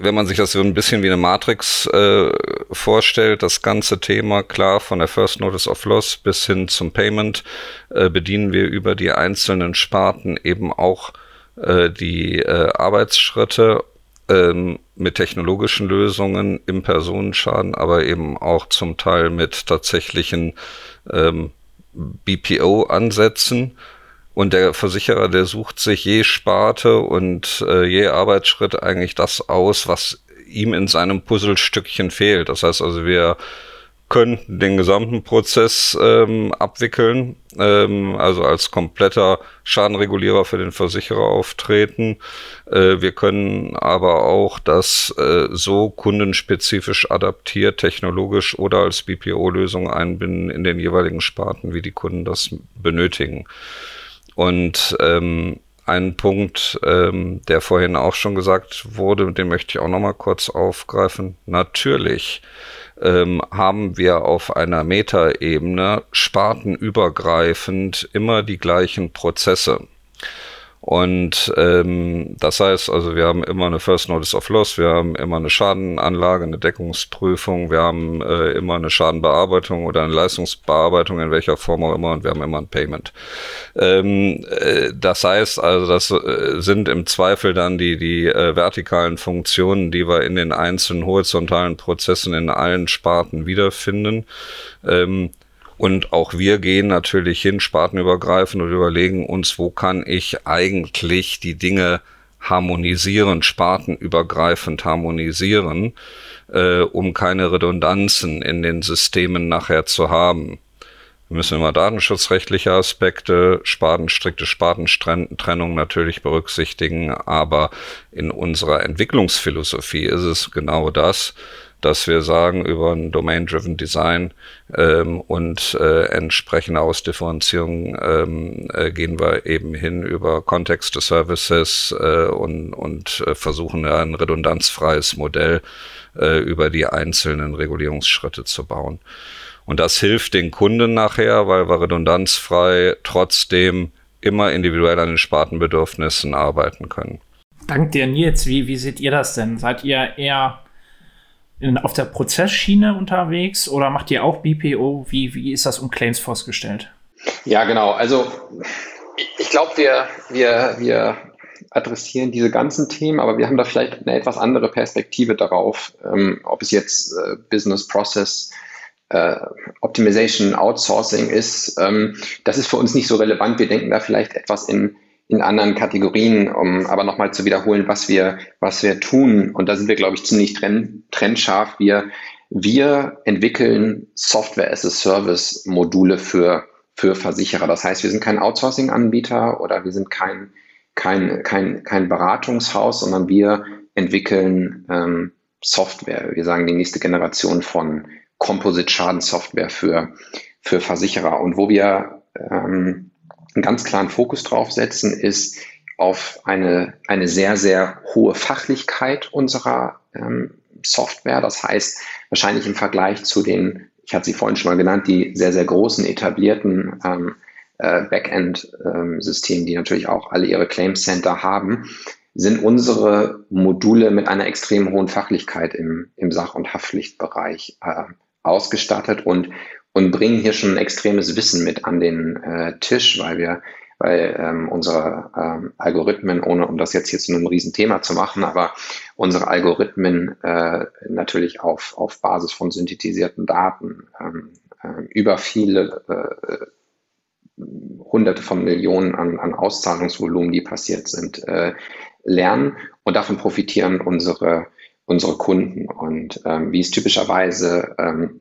wenn man sich das so ein bisschen wie eine Matrix äh, vorstellt, das ganze Thema klar von der First Notice of Loss bis hin zum Payment äh, bedienen wir über die einzelnen Sparten eben auch äh, die äh, Arbeitsschritte ähm, mit technologischen Lösungen im Personenschaden, aber eben auch zum Teil mit tatsächlichen ähm, BPO-Ansätzen. Und der Versicherer, der sucht sich je Sparte und äh, je Arbeitsschritt eigentlich das aus, was ihm in seinem Puzzlestückchen fehlt. Das heißt also, wir können den gesamten Prozess ähm, abwickeln, ähm, also als kompletter Schadenregulierer für den Versicherer auftreten. Äh, wir können aber auch das äh, so kundenspezifisch adaptiert, technologisch oder als BPO-Lösung einbinden in den jeweiligen Sparten, wie die Kunden das benötigen. Und ähm, ein Punkt, ähm, der vorhin auch schon gesagt wurde, den möchte ich auch noch mal kurz aufgreifen. Natürlich ähm, haben wir auf einer Metaebene spartenübergreifend immer die gleichen Prozesse. Und ähm, das heißt also, wir haben immer eine First Notice of Loss, wir haben immer eine Schadenanlage, eine Deckungsprüfung, wir haben äh, immer eine Schadenbearbeitung oder eine Leistungsbearbeitung, in welcher Form auch immer, und wir haben immer ein Payment. Ähm, äh, das heißt also, das äh, sind im Zweifel dann die, die äh, vertikalen Funktionen, die wir in den einzelnen horizontalen Prozessen in allen Sparten wiederfinden. Ähm, und auch wir gehen natürlich hin, spartenübergreifend und überlegen uns, wo kann ich eigentlich die Dinge harmonisieren, spartenübergreifend harmonisieren, äh, um keine Redundanzen in den Systemen nachher zu haben. Wir müssen immer datenschutzrechtliche Aspekte, Sparten, strikte Spartentrennung natürlich berücksichtigen, aber in unserer Entwicklungsphilosophie ist es genau das, dass wir sagen, über ein Domain-Driven Design ähm, und äh, entsprechende Ausdifferenzierung ähm, äh, gehen wir eben hin über Context Services äh, und, und äh, versuchen ein redundanzfreies Modell äh, über die einzelnen Regulierungsschritte zu bauen. Und das hilft den Kunden nachher, weil wir redundanzfrei trotzdem immer individuell an den Spartenbedürfnissen arbeiten können. Dank dir, Nils. Wie, wie seht ihr das denn? Seid ihr eher in, auf der Prozessschiene unterwegs oder macht ihr auch BPO? Wie, wie ist das um Claimsforce gestellt? Ja, genau. Also ich glaube, wir, wir, wir adressieren diese ganzen Themen, aber wir haben da vielleicht eine etwas andere Perspektive darauf, ähm, ob es jetzt äh, Business Process äh, Optimization, Outsourcing ist. Ähm, das ist für uns nicht so relevant. Wir denken da vielleicht etwas in in anderen Kategorien, um aber nochmal zu wiederholen, was wir, was wir tun. Und da sind wir, glaube ich, ziemlich trend, trendscharf. Wir, wir entwickeln Software as a Service Module für, für Versicherer. Das heißt, wir sind kein Outsourcing-Anbieter oder wir sind kein, kein, kein, kein Beratungshaus, sondern wir entwickeln ähm, Software. Wir sagen die nächste Generation von Composite-Schadensoftware für, für Versicherer. Und wo wir ähm, einen ganz klaren Fokus drauf setzen, ist auf eine, eine sehr, sehr hohe Fachlichkeit unserer ähm, Software. Das heißt, wahrscheinlich im Vergleich zu den, ich hatte sie vorhin schon mal genannt, die sehr, sehr großen etablierten ähm, äh, Backend-Systemen, ähm, die natürlich auch alle ihre Claim Center haben, sind unsere Module mit einer extrem hohen Fachlichkeit im, im Sach- und Haftpflichtbereich äh, ausgestattet und, und bringen hier schon ein extremes Wissen mit an den äh, Tisch, weil wir weil ähm, unsere ähm, Algorithmen, ohne um das jetzt hier zu einem Riesenthema zu machen, aber unsere Algorithmen äh, natürlich auf, auf Basis von synthetisierten Daten ähm, äh, über viele äh, Hunderte von Millionen an, an Auszahlungsvolumen, die passiert sind, äh, lernen und davon profitieren unsere, unsere Kunden. Und ähm, wie es typischerweise ähm,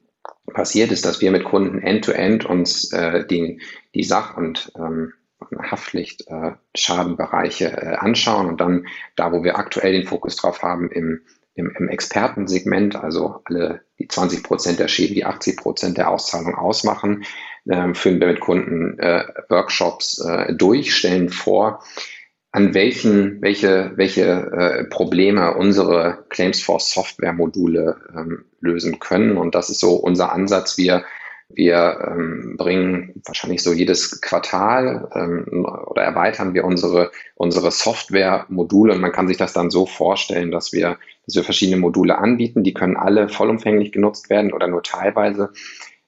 passiert ist, dass wir mit Kunden end-to-end -end uns äh, die, die Sach- und ähm, Haftpflicht, äh, äh, anschauen und dann da, wo wir aktuell den Fokus drauf haben, im, im, im Expertensegment, also alle die 20 Prozent der Schäden, die 80 Prozent der Auszahlung ausmachen, äh, führen wir mit Kunden äh, Workshops äh, durch, stellen vor, an welchen, welche, welche äh, Probleme unsere Claimsforce Software Module ähm, lösen können. Und das ist so unser Ansatz. Wir wir ähm, bringen wahrscheinlich so jedes Quartal ähm, oder erweitern wir unsere, unsere Software-Module und man kann sich das dann so vorstellen, dass wir, dass wir verschiedene Module anbieten. Die können alle vollumfänglich genutzt werden oder nur teilweise.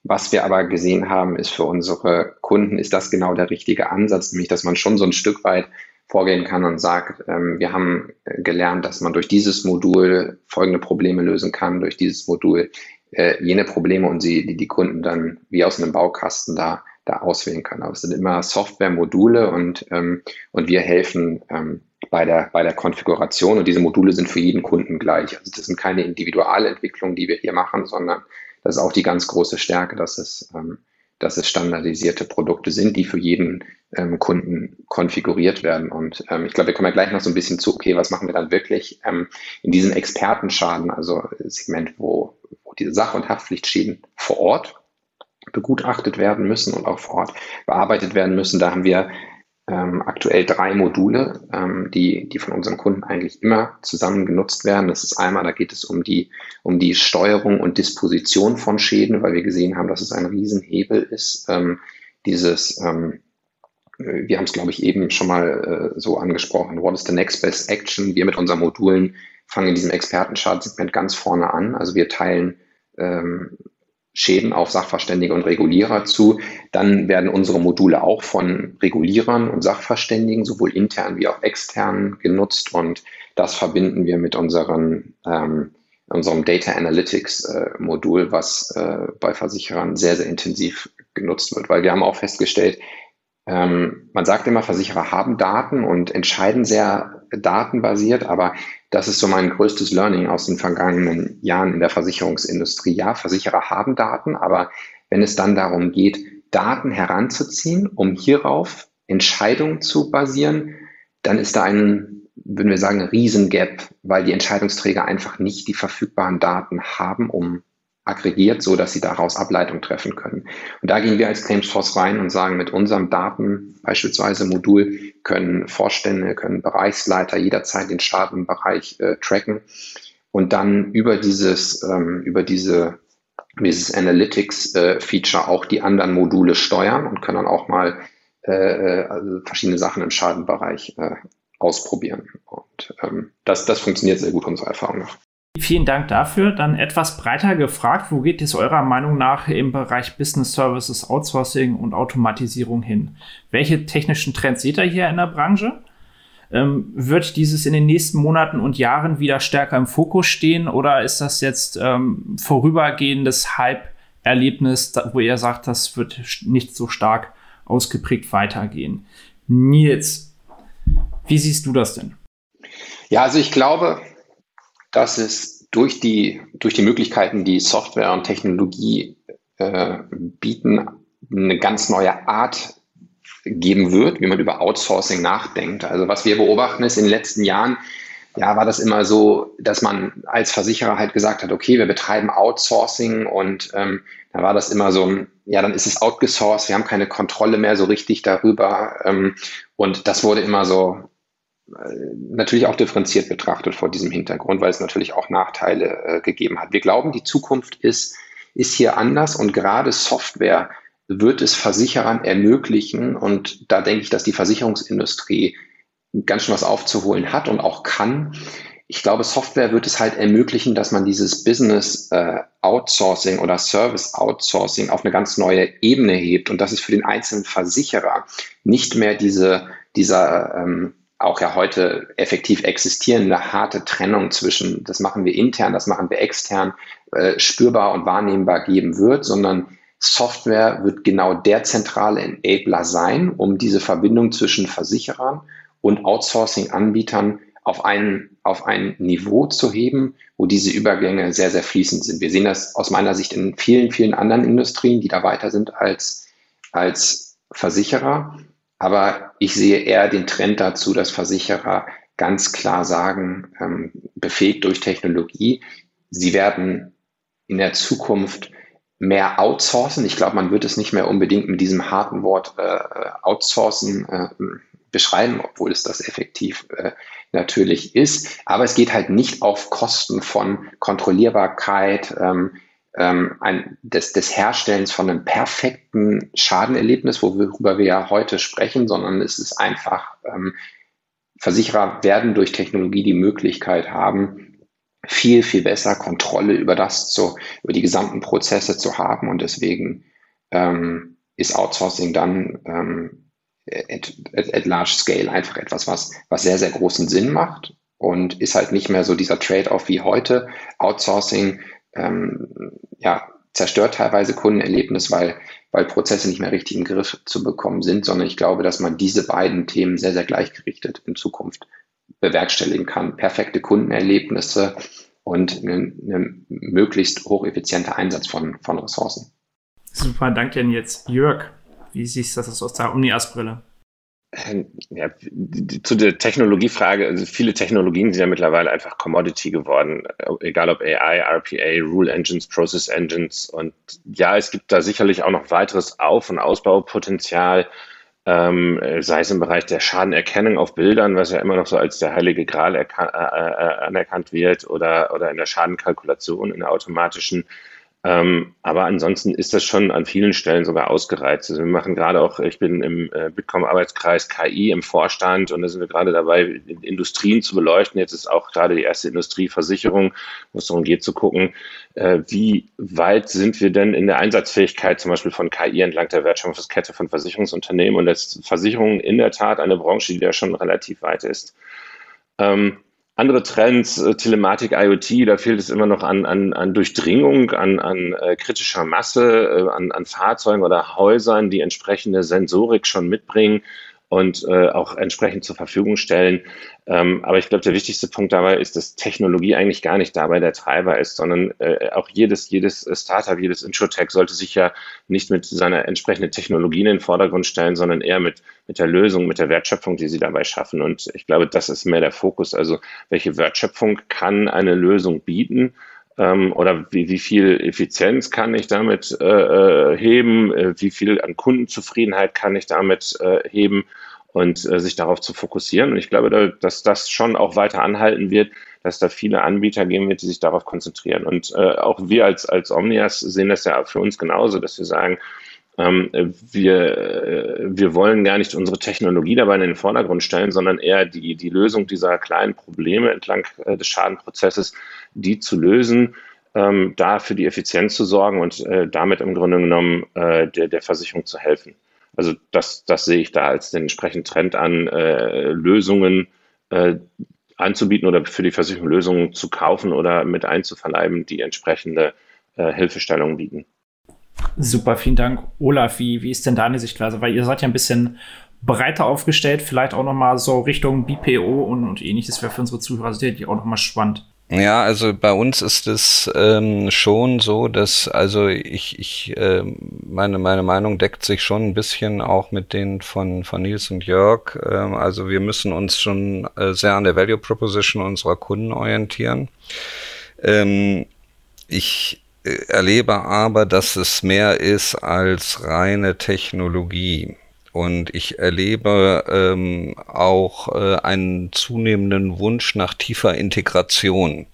Was wir aber gesehen haben, ist für unsere Kunden, ist das genau der richtige Ansatz, nämlich dass man schon so ein Stück weit vorgehen kann und sagt, ähm, wir haben gelernt, dass man durch dieses Modul folgende Probleme lösen kann, durch dieses Modul äh, jene Probleme und sie, die die Kunden dann wie aus einem Baukasten da, da auswählen können. Aber es sind immer Software-Module und, ähm, und wir helfen ähm, bei, der, bei der Konfiguration und diese Module sind für jeden Kunden gleich. Also das sind keine Individualentwicklungen, die wir hier machen, sondern das ist auch die ganz große Stärke, dass es, ähm, dass es standardisierte Produkte sind, die für jeden ähm, Kunden konfiguriert werden. Und ähm, ich glaube, wir kommen ja gleich noch so ein bisschen zu, okay, was machen wir dann wirklich ähm, in diesem Expertenschaden, also Segment, wo diese Sach- und Haftpflichtschäden vor Ort begutachtet werden müssen und auch vor Ort bearbeitet werden müssen. Da haben wir ähm, aktuell drei Module, ähm, die, die von unseren Kunden eigentlich immer zusammen genutzt werden. Das ist einmal, da geht es um die, um die Steuerung und Disposition von Schäden, weil wir gesehen haben, dass es ein Riesenhebel ist. Ähm, dieses, ähm, wir haben es, glaube ich, eben schon mal äh, so angesprochen. What is the next best action? Wir mit unseren Modulen fangen in diesem Expertenschadensegment ganz vorne an. Also wir teilen ähm, Schäden auf Sachverständige und Regulierer zu. Dann werden unsere Module auch von Regulierern und Sachverständigen, sowohl intern wie auch extern, genutzt. Und das verbinden wir mit unseren, ähm, unserem Data Analytics äh, Modul, was äh, bei Versicherern sehr, sehr intensiv genutzt wird. Weil wir haben auch festgestellt, ähm, man sagt immer, Versicherer haben Daten und entscheiden sehr datenbasiert, aber das ist so mein größtes Learning aus den vergangenen Jahren in der Versicherungsindustrie. Ja, Versicherer haben Daten, aber wenn es dann darum geht, Daten heranzuziehen, um hierauf Entscheidungen zu basieren, dann ist da ein, würden wir sagen, Riesengap, weil die Entscheidungsträger einfach nicht die verfügbaren Daten haben, um aggregiert, so dass sie daraus Ableitung treffen können. Und da gehen wir als Claimsforce rein und sagen, mit unserem Daten, beispielsweise Modul, können Vorstände, können Bereichsleiter jederzeit den Schadenbereich äh, tracken und dann über dieses, ähm, über diese dieses Analytics-Feature äh, auch die anderen Module steuern und können dann auch mal äh, also verschiedene Sachen im Schadenbereich äh, ausprobieren. Und ähm, das, das funktioniert sehr gut, unserer Erfahrung nach. Vielen Dank dafür. Dann etwas breiter gefragt, wo geht es eurer Meinung nach im Bereich Business Services, Outsourcing und Automatisierung hin? Welche technischen Trends seht ihr hier in der Branche? Ähm, wird dieses in den nächsten Monaten und Jahren wieder stärker im Fokus stehen oder ist das jetzt ähm, vorübergehendes Hype-Erlebnis, wo ihr sagt, das wird nicht so stark ausgeprägt weitergehen? Nils, wie siehst du das denn? Ja, also ich glaube, dass es durch die, durch die Möglichkeiten, die Software und Technologie äh, bieten, eine ganz neue Art geben wird, wie man über Outsourcing nachdenkt. Also was wir beobachten ist in den letzten Jahren, ja, war das immer so, dass man als Versicherer halt gesagt hat, okay, wir betreiben Outsourcing und ähm, da war das immer so, ja, dann ist es outgesourced, wir haben keine Kontrolle mehr so richtig darüber ähm, und das wurde immer so natürlich auch differenziert betrachtet vor diesem Hintergrund, weil es natürlich auch Nachteile äh, gegeben hat. Wir glauben, die Zukunft ist, ist hier anders und gerade Software wird es Versicherern ermöglichen und da denke ich, dass die Versicherungsindustrie ganz schön was aufzuholen hat und auch kann. Ich glaube, Software wird es halt ermöglichen, dass man dieses Business äh, Outsourcing oder Service Outsourcing auf eine ganz neue Ebene hebt und dass es für den einzelnen Versicherer nicht mehr diese, dieser ähm, auch ja heute effektiv existierende harte Trennung zwischen, das machen wir intern, das machen wir extern, äh, spürbar und wahrnehmbar geben wird, sondern Software wird genau der zentrale Enabler sein, um diese Verbindung zwischen Versicherern und Outsourcing-Anbietern auf ein, auf ein Niveau zu heben, wo diese Übergänge sehr, sehr fließend sind. Wir sehen das aus meiner Sicht in vielen, vielen anderen Industrien, die da weiter sind als, als Versicherer. Aber ich sehe eher den Trend dazu, dass Versicherer ganz klar sagen, ähm, befähigt durch Technologie, sie werden in der Zukunft mehr outsourcen. Ich glaube, man wird es nicht mehr unbedingt mit diesem harten Wort äh, outsourcen äh, beschreiben, obwohl es das effektiv äh, natürlich ist. Aber es geht halt nicht auf Kosten von Kontrollierbarkeit, ähm, ähm, ein, des, des Herstellens von einem perfekten Schadenerlebnis, worüber wir ja heute sprechen, sondern es ist einfach, ähm, Versicherer werden durch Technologie die Möglichkeit haben, viel, viel besser Kontrolle über das zu, über die gesamten Prozesse zu haben und deswegen ähm, ist Outsourcing dann ähm, at, at, at large scale einfach etwas, was, was sehr, sehr großen Sinn macht und ist halt nicht mehr so dieser Trade-off wie heute. Outsourcing ähm, ja, zerstört teilweise Kundenerlebnis, weil, weil Prozesse nicht mehr richtig im Griff zu bekommen sind, sondern ich glaube, dass man diese beiden Themen sehr, sehr gleichgerichtet in Zukunft bewerkstelligen kann. Perfekte Kundenerlebnisse und ein möglichst hocheffizienter Einsatz von, von Ressourcen. Super, danke Ihnen jetzt. Jörg, wie siehst du das aus der Omnias-Brille? Ja, zu der Technologiefrage, also viele Technologien sind ja mittlerweile einfach Commodity geworden, egal ob AI, RPA, Rule Engines, Process Engines. Und ja, es gibt da sicherlich auch noch weiteres Auf- und Ausbaupotenzial, ähm, sei es im Bereich der Schadenerkennung auf Bildern, was ja immer noch so als der heilige Gral äh, äh, anerkannt wird, oder, oder in der Schadenkalkulation, in der automatischen. Ähm, aber ansonsten ist das schon an vielen Stellen sogar ausgereizt. Also wir machen gerade auch, ich bin im äh, Bitkom-Arbeitskreis KI im Vorstand und da sind wir gerade dabei, Industrien zu beleuchten. Jetzt ist auch gerade die erste Industrieversicherung, wo es darum geht zu gucken, äh, wie weit sind wir denn in der Einsatzfähigkeit zum Beispiel von KI entlang der Wertschöpfungskette von Versicherungsunternehmen und das Versicherung in der Tat eine Branche, die da schon relativ weit ist. Ähm, andere Trends, äh, Telematik, IoT, da fehlt es immer noch an, an, an Durchdringung, an, an äh, kritischer Masse, äh, an, an Fahrzeugen oder Häusern, die entsprechende Sensorik schon mitbringen und äh, auch entsprechend zur Verfügung stellen. Ähm, aber ich glaube, der wichtigste Punkt dabei ist, dass Technologie eigentlich gar nicht dabei der Treiber ist, sondern äh, auch jedes, jedes Startup, jedes Introtech sollte sich ja nicht mit seiner entsprechenden Technologie in den Vordergrund stellen, sondern eher mit, mit der Lösung, mit der Wertschöpfung, die sie dabei schaffen. Und ich glaube, das ist mehr der Fokus. Also welche Wertschöpfung kann eine Lösung bieten? Ähm, oder wie, wie viel Effizienz kann ich damit äh, äh heben, äh, wie viel an Kundenzufriedenheit kann ich damit äh, heben und äh, sich darauf zu fokussieren. Und ich glaube, dass das schon auch weiter anhalten wird, dass da viele Anbieter geben wird, die sich darauf konzentrieren. Und äh, auch wir als, als Omnias sehen das ja für uns genauso, dass wir sagen, ähm, wir, äh, wir wollen gar nicht unsere Technologie dabei in den Vordergrund stellen, sondern eher die, die Lösung dieser kleinen Probleme entlang äh, des Schadenprozesses, die zu lösen, ähm, da für die Effizienz zu sorgen und äh, damit im Grunde genommen äh, der, der Versicherung zu helfen. Also das, das sehe ich da als den entsprechenden Trend an, äh, Lösungen äh, anzubieten oder für die Versicherung Lösungen zu kaufen oder mit einzuverleiben, die entsprechende äh, Hilfestellungen bieten. Super, vielen Dank. Olaf, wie, wie ist denn deine Sichtweise? Weil ihr seid ja ein bisschen breiter aufgestellt, vielleicht auch noch mal so Richtung BPO und, und ähnliches wäre für unsere Zuhörer sicherlich auch noch mal spannend. Ja, also bei uns ist es ähm, schon so, dass also ich, ich äh, meine meine Meinung deckt sich schon ein bisschen auch mit den von von Nils und Jörg. Ähm, also wir müssen uns schon äh, sehr an der Value Proposition unserer Kunden orientieren. Ähm, ich erlebe aber, dass es mehr ist als reine Technologie. Und ich erlebe ähm, auch äh, einen zunehmenden Wunsch nach tiefer Integration.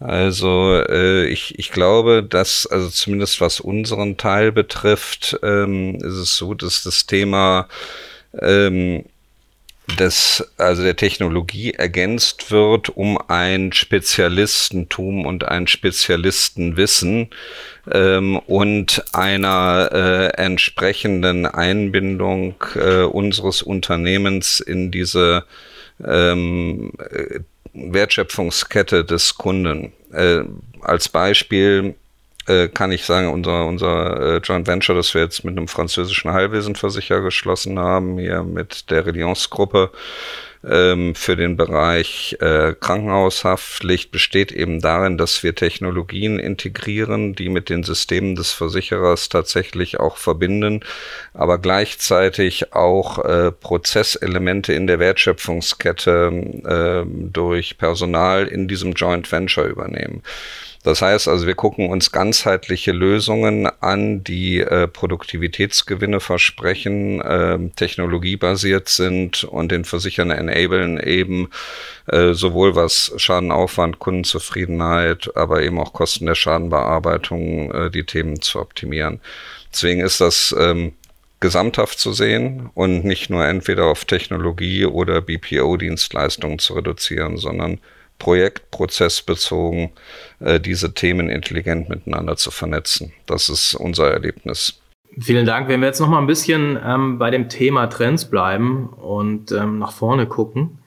Also äh, ich, ich glaube, dass, also zumindest was unseren Teil betrifft, ähm, ist es so, dass das Thema ähm, des, also der Technologie ergänzt wird um ein Spezialistentum und ein Spezialistenwissen ähm, und einer äh, entsprechenden Einbindung äh, unseres Unternehmens in diese ähm, Wertschöpfungskette des Kunden. Äh, als Beispiel äh, kann ich sagen, unser, unser äh, Joint Venture, das wir jetzt mit einem französischen Heilwesenversicherer geschlossen haben, hier mit der Reliance-Gruppe, ähm, für den Bereich äh, Krankenhaushaftpflicht besteht eben darin, dass wir Technologien integrieren, die mit den Systemen des Versicherers tatsächlich auch verbinden, aber gleichzeitig auch äh, Prozesselemente in der Wertschöpfungskette äh, durch Personal in diesem Joint Venture übernehmen. Das heißt also, wir gucken uns ganzheitliche Lösungen an, die äh, Produktivitätsgewinne versprechen, äh, technologiebasiert sind und den Versichern enablen eben äh, sowohl was Schadenaufwand, Kundenzufriedenheit, aber eben auch Kosten der Schadenbearbeitung, äh, die Themen zu optimieren. Deswegen ist das ähm, gesamthaft zu sehen und nicht nur entweder auf Technologie oder BPO-Dienstleistungen zu reduzieren, sondern projektprozessbezogen äh, diese Themen intelligent miteinander zu vernetzen. Das ist unser Erlebnis. Vielen Dank. Wenn wir jetzt noch mal ein bisschen ähm, bei dem Thema Trends bleiben und ähm, nach vorne gucken,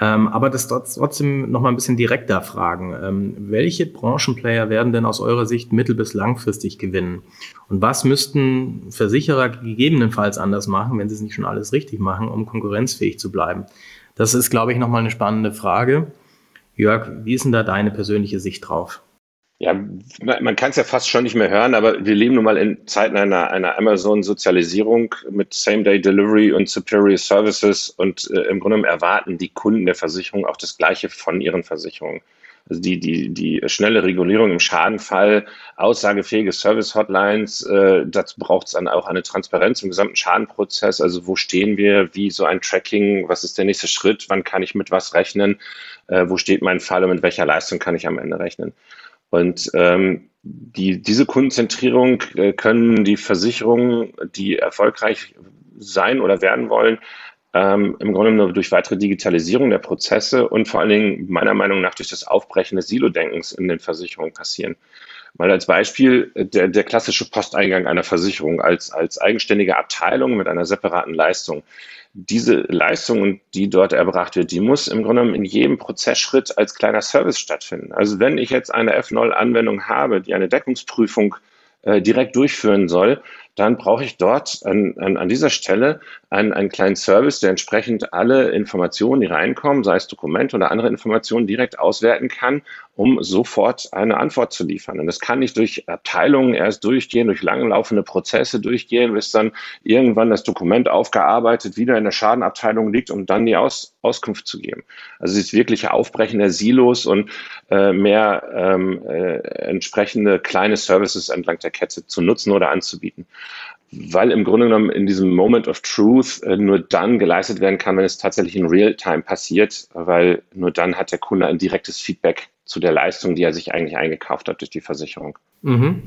ähm, aber das trotzdem noch mal ein bisschen direkter fragen. Ähm, welche Branchenplayer werden denn aus eurer Sicht mittel- bis langfristig gewinnen? Und was müssten Versicherer gegebenenfalls anders machen, wenn sie es nicht schon alles richtig machen, um konkurrenzfähig zu bleiben? Das ist, glaube ich, noch mal eine spannende Frage. Jörg, wie ist denn da deine persönliche Sicht drauf? Ja, man kann es ja fast schon nicht mehr hören, aber wir leben nun mal in Zeiten einer, einer Amazon-Sozialisierung mit Same-Day-Delivery und Superior Services und äh, im Grunde erwarten die Kunden der Versicherung auch das Gleiche von ihren Versicherungen. Also die, die, die schnelle Regulierung im Schadenfall, aussagefähige Service-Hotlines, äh, dazu braucht es dann auch eine Transparenz im gesamten Schadenprozess. Also wo stehen wir, wie so ein Tracking, was ist der nächste Schritt, wann kann ich mit was rechnen, äh, wo steht mein Fall und mit welcher Leistung kann ich am Ende rechnen. Und ähm, die, diese Kundenzentrierung äh, können die Versicherungen, die erfolgreich sein oder werden wollen, ähm, im Grunde nur durch weitere Digitalisierung der Prozesse und vor allen Dingen meiner Meinung nach durch das Aufbrechen des Silo-Denkens in den Versicherungen passieren. Mal als Beispiel äh, der, der klassische Posteingang einer Versicherung als, als eigenständige Abteilung mit einer separaten Leistung. Diese Leistung, die dort erbracht wird, die muss im Grunde in jedem Prozessschritt als kleiner Service stattfinden. Also wenn ich jetzt eine F0-Anwendung habe, die eine Deckungsprüfung äh, direkt durchführen soll, dann brauche ich dort an, an, an dieser Stelle einen, einen kleinen Service, der entsprechend alle Informationen, die reinkommen, sei es Dokumente oder andere Informationen, direkt auswerten kann, um sofort eine Antwort zu liefern. Und das kann nicht durch Abteilungen erst durchgehen, durch langlaufende Prozesse durchgehen, bis dann irgendwann das Dokument aufgearbeitet wieder in der Schadenabteilung liegt, um dann die Aus, Auskunft zu geben. Also es ist wirkliche Aufbrechen der Silos und äh, mehr ähm, äh, entsprechende kleine Services entlang der Kette zu nutzen oder anzubieten weil im Grunde genommen in diesem Moment of Truth äh, nur dann geleistet werden kann, wenn es tatsächlich in Real-Time passiert, weil nur dann hat der Kunde ein direktes Feedback zu der Leistung, die er sich eigentlich eingekauft hat durch die Versicherung. Mhm.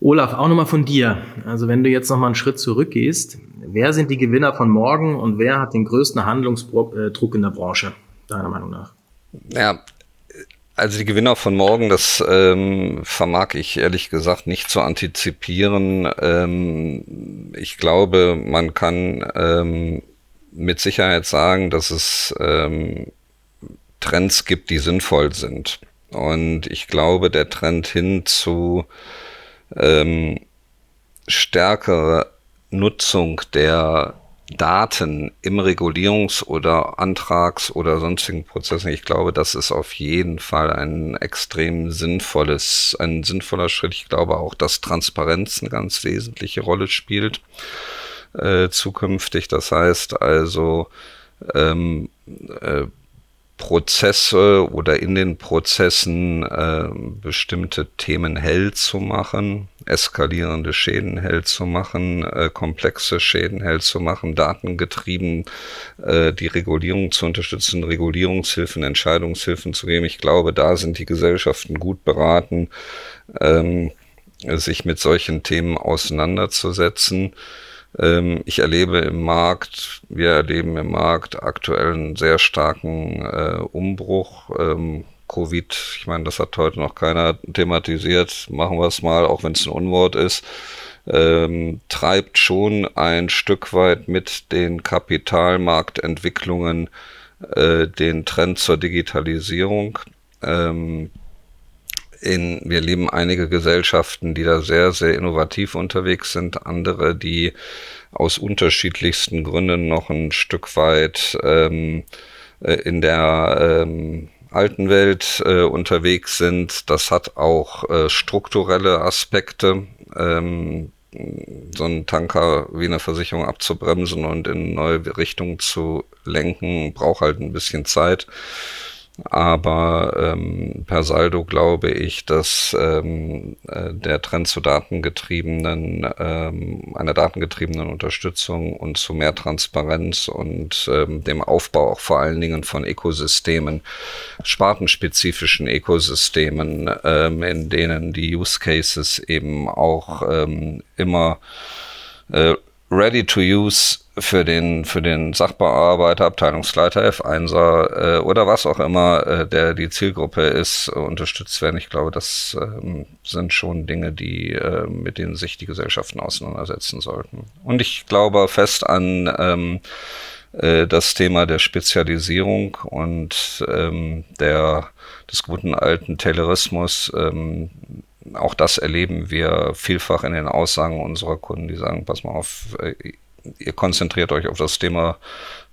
Olaf, auch nochmal von dir. Also wenn du jetzt nochmal einen Schritt zurückgehst, wer sind die Gewinner von morgen und wer hat den größten Handlungsdruck in der Branche, deiner Meinung nach? Ja, also die Gewinner von morgen, das ähm, vermag ich ehrlich gesagt nicht zu antizipieren. Ähm, ich glaube, man kann ähm, mit Sicherheit sagen, dass es ähm, Trends gibt, die sinnvoll sind. Und ich glaube, der Trend hin zu ähm, stärkerer Nutzung der Daten im Regulierungs- oder Antrags- oder sonstigen Prozessen. Ich glaube, das ist auf jeden Fall ein extrem sinnvolles, ein sinnvoller Schritt. Ich glaube auch, dass Transparenz eine ganz wesentliche Rolle spielt äh, zukünftig. Das heißt also, ähm, äh, Prozesse oder in den Prozessen äh, bestimmte Themen hell zu machen, eskalierende Schäden hell zu machen, äh, komplexe Schäden hell zu machen, datengetrieben äh, die Regulierung zu unterstützen, Regulierungshilfen, Entscheidungshilfen zu geben. Ich glaube, da sind die Gesellschaften gut beraten, ähm, sich mit solchen Themen auseinanderzusetzen. Ähm, ich erlebe im Markt, wir erleben im Markt aktuell einen sehr starken äh, Umbruch. Ähm, Covid, ich meine, das hat heute noch keiner thematisiert, machen wir es mal, auch wenn es ein Unwort ist, ähm, treibt schon ein Stück weit mit den Kapitalmarktentwicklungen äh, den Trend zur Digitalisierung. Ähm, in, wir leben einige Gesellschaften, die da sehr, sehr innovativ unterwegs sind, andere, die aus unterschiedlichsten Gründen noch ein Stück weit ähm, äh, in der ähm, alten Welt äh, unterwegs sind. Das hat auch äh, strukturelle Aspekte. Ähm, so einen Tanker wie eine Versicherung abzubremsen und in neue Richtungen zu lenken, braucht halt ein bisschen Zeit. Aber ähm, per Saldo glaube ich, dass ähm, äh, der Trend zu datengetriebenen, ähm, einer datengetriebenen Unterstützung und zu mehr Transparenz und ähm, dem Aufbau auch vor allen Dingen von Ökosystemen, spartenspezifischen Ökosystemen, ähm, in denen die Use Cases eben auch ähm, immer äh, ready to use für den, für den Sachbearbeiter, Abteilungsleiter, F1er äh, oder was auch immer, äh, der die Zielgruppe ist, unterstützt werden. Ich glaube, das ähm, sind schon Dinge, die, äh, mit denen sich die Gesellschaften auseinandersetzen sollten. Und ich glaube fest an ähm, äh, das Thema der Spezialisierung und ähm, der, des guten alten Taylorismus. Ähm, auch das erleben wir vielfach in den Aussagen unserer Kunden, die sagen, pass mal auf, äh, ihr konzentriert euch auf das Thema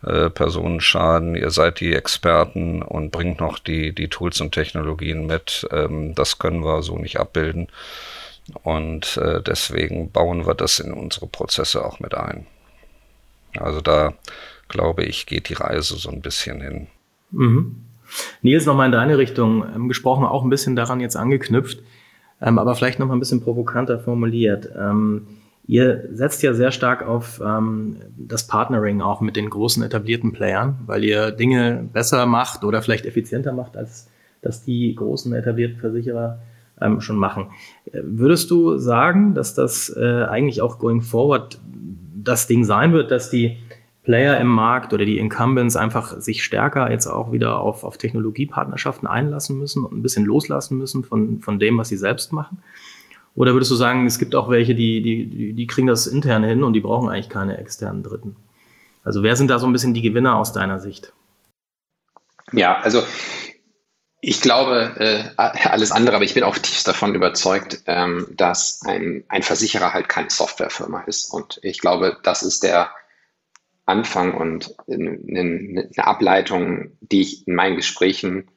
äh, Personenschaden, ihr seid die Experten und bringt noch die, die Tools und Technologien mit. Ähm, das können wir so nicht abbilden. Und äh, deswegen bauen wir das in unsere Prozesse auch mit ein. Also da glaube ich, geht die Reise so ein bisschen hin. Mhm. Nils, nochmal in deine Richtung ähm, gesprochen, auch ein bisschen daran jetzt angeknüpft, ähm, aber vielleicht nochmal ein bisschen provokanter formuliert. Ähm, Ihr setzt ja sehr stark auf ähm, das Partnering auch mit den großen etablierten Playern, weil ihr Dinge besser macht oder vielleicht effizienter macht, als dass die großen etablierten Versicherer ähm, schon machen. Würdest du sagen, dass das äh, eigentlich auch going forward das Ding sein wird, dass die Player im Markt oder die Incumbents einfach sich stärker jetzt auch wieder auf, auf Technologiepartnerschaften einlassen müssen und ein bisschen loslassen müssen von, von dem, was sie selbst machen? Oder würdest du sagen, es gibt auch welche, die, die, die kriegen das intern hin und die brauchen eigentlich keine externen Dritten? Also wer sind da so ein bisschen die Gewinner aus deiner Sicht? Ja, also ich glaube äh, alles andere, aber ich bin auch tiefst davon überzeugt, ähm, dass ein, ein Versicherer halt keine Softwarefirma ist. Und ich glaube, das ist der Anfang und eine, eine Ableitung, die ich in meinen Gesprächen,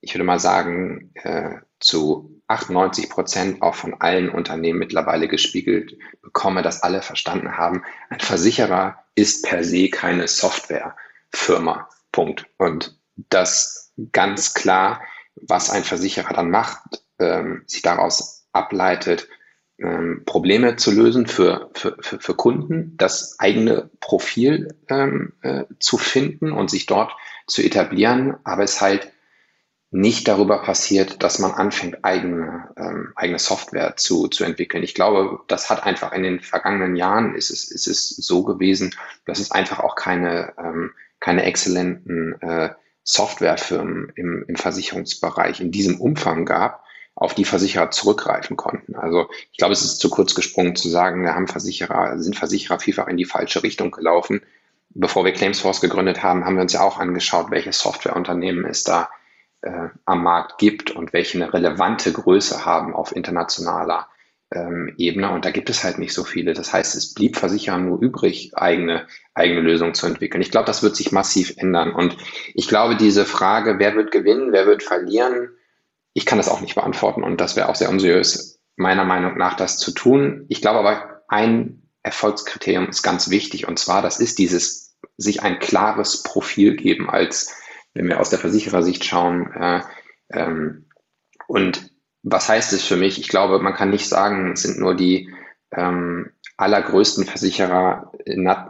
ich würde mal sagen, äh, zu 98 Prozent auch von allen Unternehmen mittlerweile gespiegelt bekomme, dass alle verstanden haben, ein Versicherer ist per se keine Softwarefirma. Punkt. Und das ganz klar, was ein Versicherer dann macht, ähm, sich daraus ableitet, ähm, Probleme zu lösen für, für, für, für, Kunden, das eigene Profil ähm, äh, zu finden und sich dort zu etablieren, aber es halt nicht darüber passiert, dass man anfängt, eigene, ähm, eigene Software zu, zu entwickeln. Ich glaube, das hat einfach in den vergangenen Jahren ist es, ist es so gewesen, dass es einfach auch keine, ähm, keine exzellenten äh, Softwarefirmen im, im Versicherungsbereich in diesem Umfang gab, auf die Versicherer zurückgreifen konnten. Also ich glaube, es ist zu kurz gesprungen zu sagen, wir haben Versicherer, sind Versicherer vielfach in die falsche Richtung gelaufen. Bevor wir Claimsforce gegründet haben, haben wir uns ja auch angeschaut, welche Softwareunternehmen es da äh, am Markt gibt und welche eine relevante Größe haben auf internationaler ähm, Ebene. Und da gibt es halt nicht so viele. Das heißt, es blieb Versicherern nur übrig, eigene, eigene Lösungen zu entwickeln. Ich glaube, das wird sich massiv ändern. Und ich glaube, diese Frage, wer wird gewinnen, wer wird verlieren, ich kann das auch nicht beantworten. Und das wäre auch sehr unseriös, meiner Meinung nach, das zu tun. Ich glaube aber, ein Erfolgskriterium ist ganz wichtig. Und zwar, das ist dieses, sich ein klares Profil geben als wenn wir aus der Versicherersicht schauen. Äh, ähm, und was heißt es für mich? Ich glaube, man kann nicht sagen, es sind nur die ähm, allergrößten Versicherer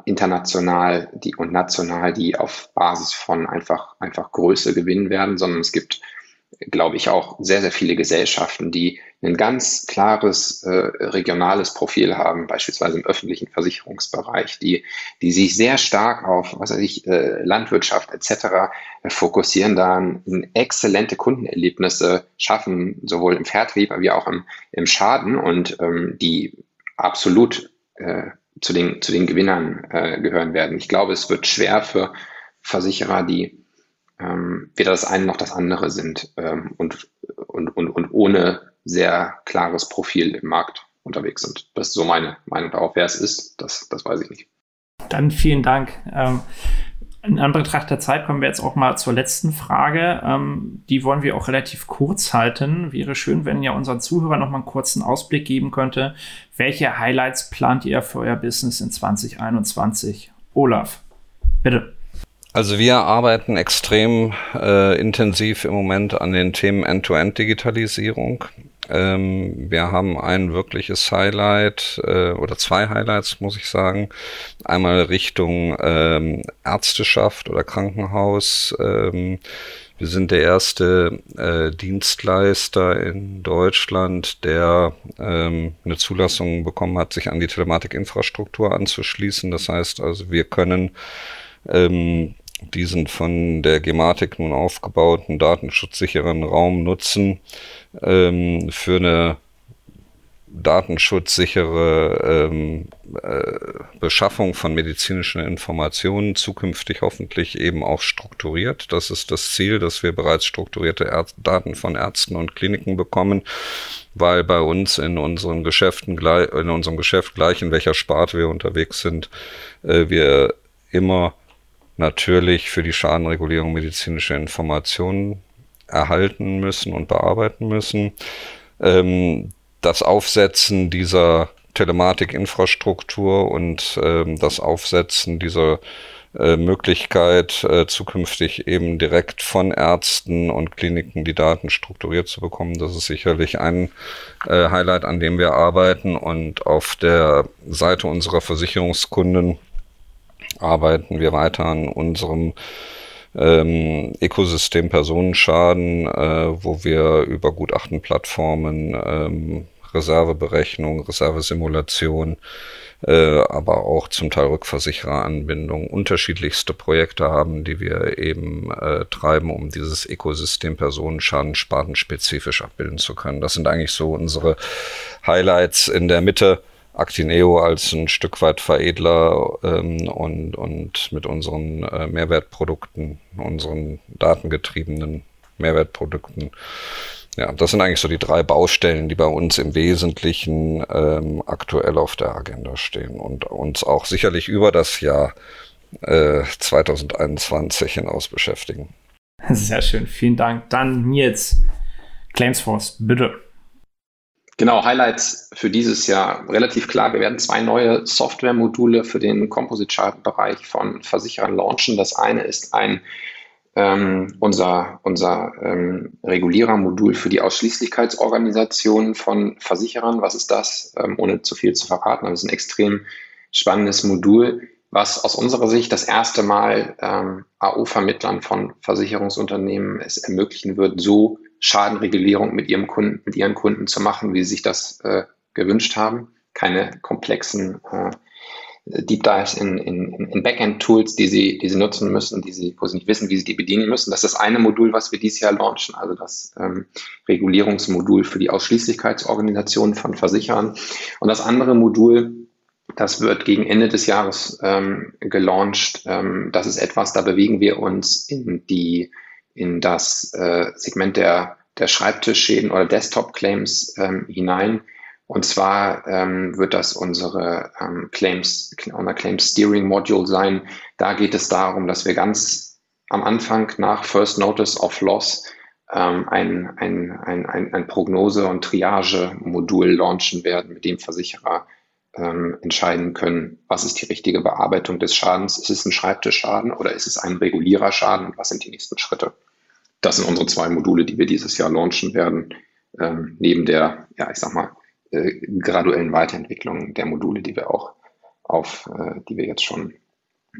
international die, und national, die auf Basis von einfach, einfach Größe gewinnen werden, sondern es gibt glaube ich, auch sehr, sehr viele Gesellschaften, die ein ganz klares äh, regionales Profil haben, beispielsweise im öffentlichen Versicherungsbereich, die, die sich sehr stark auf, was weiß ich, äh, Landwirtschaft etc. Äh, fokussieren, da exzellente Kundenerlebnisse schaffen, sowohl im Vertrieb wie auch im, im Schaden und ähm, die absolut äh, zu, den, zu den Gewinnern äh, gehören werden. Ich glaube, es wird schwer für Versicherer, die ähm, weder das eine noch das andere sind ähm, und, und, und, und ohne sehr klares Profil im Markt unterwegs sind. Das ist so meine Meinung darauf. Wer es ist, das, das weiß ich nicht. Dann vielen Dank. Ähm, in Anbetracht der Zeit kommen wir jetzt auch mal zur letzten Frage. Ähm, die wollen wir auch relativ kurz halten. Wäre schön, wenn ihr unseren Zuhörern noch mal einen kurzen Ausblick geben könnte. Welche Highlights plant ihr für euer Business in 2021? Olaf, bitte. Also wir arbeiten extrem äh, intensiv im Moment an den Themen End-to-End-Digitalisierung. Ähm, wir haben ein wirkliches Highlight äh, oder zwei Highlights, muss ich sagen. Einmal Richtung ähm, Ärzteschaft oder Krankenhaus. Ähm, wir sind der erste äh, Dienstleister in Deutschland, der ähm, eine Zulassung bekommen hat, sich an die Telematikinfrastruktur anzuschließen. Das heißt also, wir können ähm, diesen von der Gematik nun aufgebauten datenschutzsicheren Raum nutzen ähm, für eine datenschutzsichere ähm, äh, Beschaffung von medizinischen Informationen, zukünftig hoffentlich eben auch strukturiert. Das ist das Ziel, dass wir bereits strukturierte Ärz Daten von Ärzten und Kliniken bekommen, weil bei uns in unseren Geschäften, in unserem Geschäft gleich in welcher Sparte wir unterwegs sind, äh, wir immer natürlich für die Schadenregulierung medizinische Informationen erhalten müssen und bearbeiten müssen. Ähm, das Aufsetzen dieser Telematikinfrastruktur und ähm, das Aufsetzen dieser äh, Möglichkeit, äh, zukünftig eben direkt von Ärzten und Kliniken die Daten strukturiert zu bekommen. Das ist sicherlich ein äh, Highlight, an dem wir arbeiten. Und auf der Seite unserer Versicherungskunden arbeiten wir weiter an unserem ähm, Ökosystem Personenschaden, äh, wo wir über Gutachtenplattformen, ähm, Reserveberechnung, Reservesimulation, äh, aber auch zum Teil Rückversichereranbindung, unterschiedlichste Projekte haben, die wir eben äh, treiben, um dieses Ökosystem Personenschaden spartenspezifisch abbilden zu können. Das sind eigentlich so unsere Highlights in der Mitte Actineo als ein Stück weit Veredler ähm, und, und mit unseren äh, Mehrwertprodukten, unseren datengetriebenen Mehrwertprodukten. Ja, das sind eigentlich so die drei Baustellen, die bei uns im Wesentlichen ähm, aktuell auf der Agenda stehen und uns auch sicherlich über das Jahr äh, 2021 hinaus beschäftigen. Sehr schön, vielen Dank. Dann Nils, Claimsforce, bitte. Genau, Highlights für dieses Jahr relativ klar. Wir werden zwei neue Software-Module für den Composite-Chart-Bereich von Versicherern launchen. Das eine ist ein ähm, unser, unser ähm, Regulierer-Modul für die Ausschließlichkeitsorganisation von Versicherern. Was ist das? Ähm, ohne zu viel zu verraten, das ist ein extrem spannendes Modul, was aus unserer Sicht das erste Mal ähm, AO-Vermittlern von Versicherungsunternehmen es ermöglichen wird, so Schadenregulierung mit ihrem Kunden, mit ihren Kunden zu machen, wie sie sich das äh, gewünscht haben. Keine komplexen äh, Deep Dives in, in, in Backend-Tools, die sie, die sie nutzen müssen, die sie, wo sie nicht wissen, wie sie die bedienen müssen. Das ist das eine Modul, was wir dieses Jahr launchen, also das ähm, Regulierungsmodul für die Ausschließlichkeitsorganisation von Versicherern. Und das andere Modul, das wird gegen Ende des Jahres ähm, gelauncht. Ähm, das ist etwas, da bewegen wir uns in die in das äh, Segment der, der Schreibtischschäden oder Desktop-Claims ähm, hinein. Und zwar ähm, wird das unsere ähm, Claims, unser Claims Steering Module sein. Da geht es darum, dass wir ganz am Anfang nach First Notice of Loss ähm, ein, ein, ein, ein, ein Prognose- und Triage-Modul launchen werden, mit dem Versicherer ähm, entscheiden können, was ist die richtige Bearbeitung des Schadens. Ist es ein Schreibtischschaden oder ist es ein Reguliererschaden und was sind die nächsten Schritte? Das sind unsere zwei Module, die wir dieses Jahr launchen werden, ähm, neben der, ja, ich sag mal, äh, graduellen Weiterentwicklung der Module, die wir auch auf, äh, die wir jetzt schon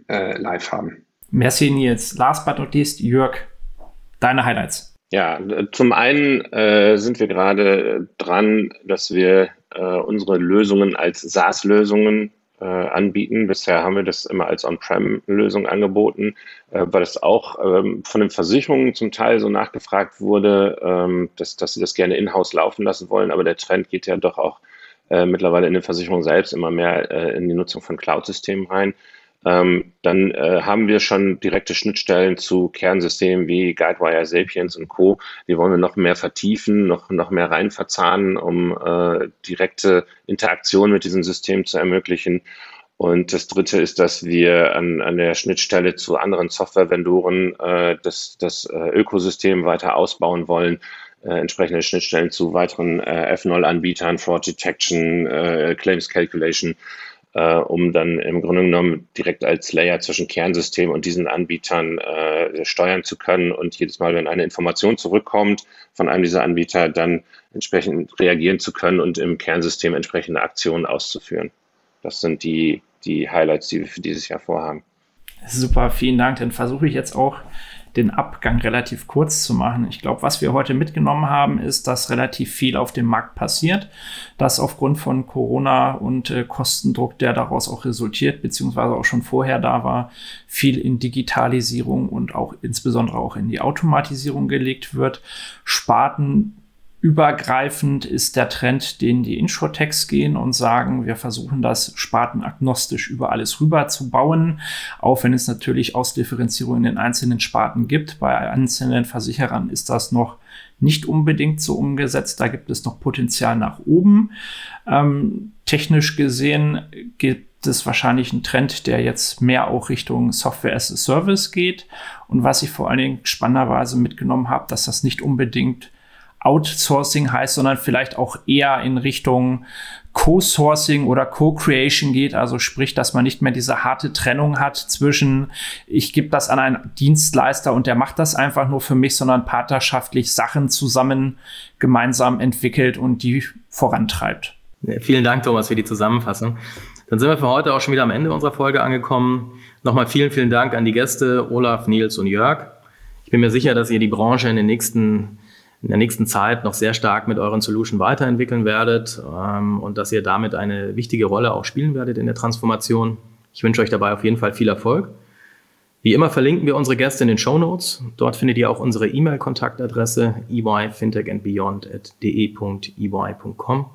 äh, live haben. Merci Nils. Last but not least, Jörg, deine Highlights. Ja, zum einen äh, sind wir gerade dran, dass wir äh, unsere Lösungen als SaaS-Lösungen äh, anbieten. Bisher haben wir das immer als On-Prem-Lösung angeboten, äh, weil es auch ähm, von den Versicherungen zum Teil so nachgefragt wurde, ähm, dass, dass sie das gerne in-house laufen lassen wollen. Aber der Trend geht ja doch auch äh, mittlerweile in den Versicherungen selbst immer mehr äh, in die Nutzung von Cloud-Systemen rein. Ähm, dann äh, haben wir schon direkte Schnittstellen zu Kernsystemen wie Guidewire, Sapiens und Co. Die wollen wir noch mehr vertiefen, noch, noch mehr rein verzahnen, um äh, direkte Interaktion mit diesem System zu ermöglichen. Und das Dritte ist, dass wir an, an der Schnittstelle zu anderen Software-Vendoren äh, das, das äh, Ökosystem weiter ausbauen wollen, äh, entsprechende Schnittstellen zu weiteren äh, F0-Anbietern, Fraud Detection, äh, Claims Calculation äh, um dann im Grunde genommen direkt als Layer zwischen Kernsystem und diesen Anbietern äh, steuern zu können und jedes Mal, wenn eine Information zurückkommt von einem dieser Anbieter, dann entsprechend reagieren zu können und im Kernsystem entsprechende Aktionen auszuführen. Das sind die, die Highlights, die wir für dieses Jahr vorhaben. Super, vielen Dank. Dann versuche ich jetzt auch den Abgang relativ kurz zu machen. Ich glaube, was wir heute mitgenommen haben, ist, dass relativ viel auf dem Markt passiert, dass aufgrund von Corona und äh, Kostendruck, der daraus auch resultiert, beziehungsweise auch schon vorher da war, viel in Digitalisierung und auch insbesondere auch in die Automatisierung gelegt wird. Sparten Übergreifend ist der Trend, den die Insurtechs gehen und sagen, wir versuchen das spartenagnostisch über alles rüber zu bauen, auch wenn es natürlich Ausdifferenzierung in den einzelnen Sparten gibt. Bei einzelnen Versicherern ist das noch nicht unbedingt so umgesetzt. Da gibt es noch Potenzial nach oben. Ähm, technisch gesehen gibt es wahrscheinlich einen Trend, der jetzt mehr auch Richtung Software as a Service geht. Und was ich vor allen Dingen spannenderweise mitgenommen habe, dass das nicht unbedingt Outsourcing heißt, sondern vielleicht auch eher in Richtung Co-Sourcing oder Co-Creation geht, also sprich, dass man nicht mehr diese harte Trennung hat zwischen, ich gebe das an einen Dienstleister und der macht das einfach nur für mich, sondern partnerschaftlich Sachen zusammen gemeinsam entwickelt und die vorantreibt. Vielen Dank, Thomas, für die Zusammenfassung. Dann sind wir für heute auch schon wieder am Ende unserer Folge angekommen. Nochmal vielen, vielen Dank an die Gäste Olaf, Nils und Jörg. Ich bin mir sicher, dass ihr die Branche in den nächsten in der nächsten Zeit noch sehr stark mit euren Solution weiterentwickeln werdet ähm, und dass ihr damit eine wichtige Rolle auch spielen werdet in der Transformation. Ich wünsche euch dabei auf jeden Fall viel Erfolg. Wie immer verlinken wir unsere Gäste in den Show Notes. Dort findet ihr auch unsere E-Mail-Kontaktadresse eyfintechandbeyond.de.ey.com.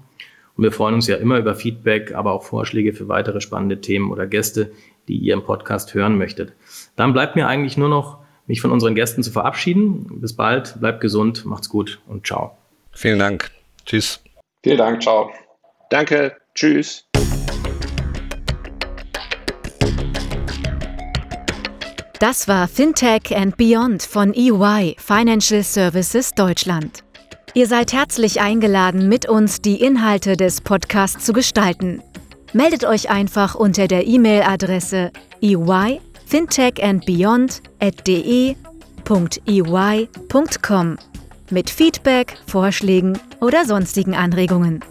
Und wir freuen uns ja immer über Feedback, aber auch Vorschläge für weitere spannende Themen oder Gäste, die ihr im Podcast hören möchtet. Dann bleibt mir eigentlich nur noch mich von unseren Gästen zu verabschieden. Bis bald, bleibt gesund, macht's gut und ciao. Vielen Dank. Tschüss. Vielen Dank, ciao. Danke, tschüss. Das war Fintech and Beyond von EY Financial Services Deutschland. Ihr seid herzlich eingeladen, mit uns die Inhalte des Podcasts zu gestalten. Meldet euch einfach unter der E-Mail-Adresse ey fintechandbeyond.de.ey.com mit Feedback, Vorschlägen oder sonstigen Anregungen.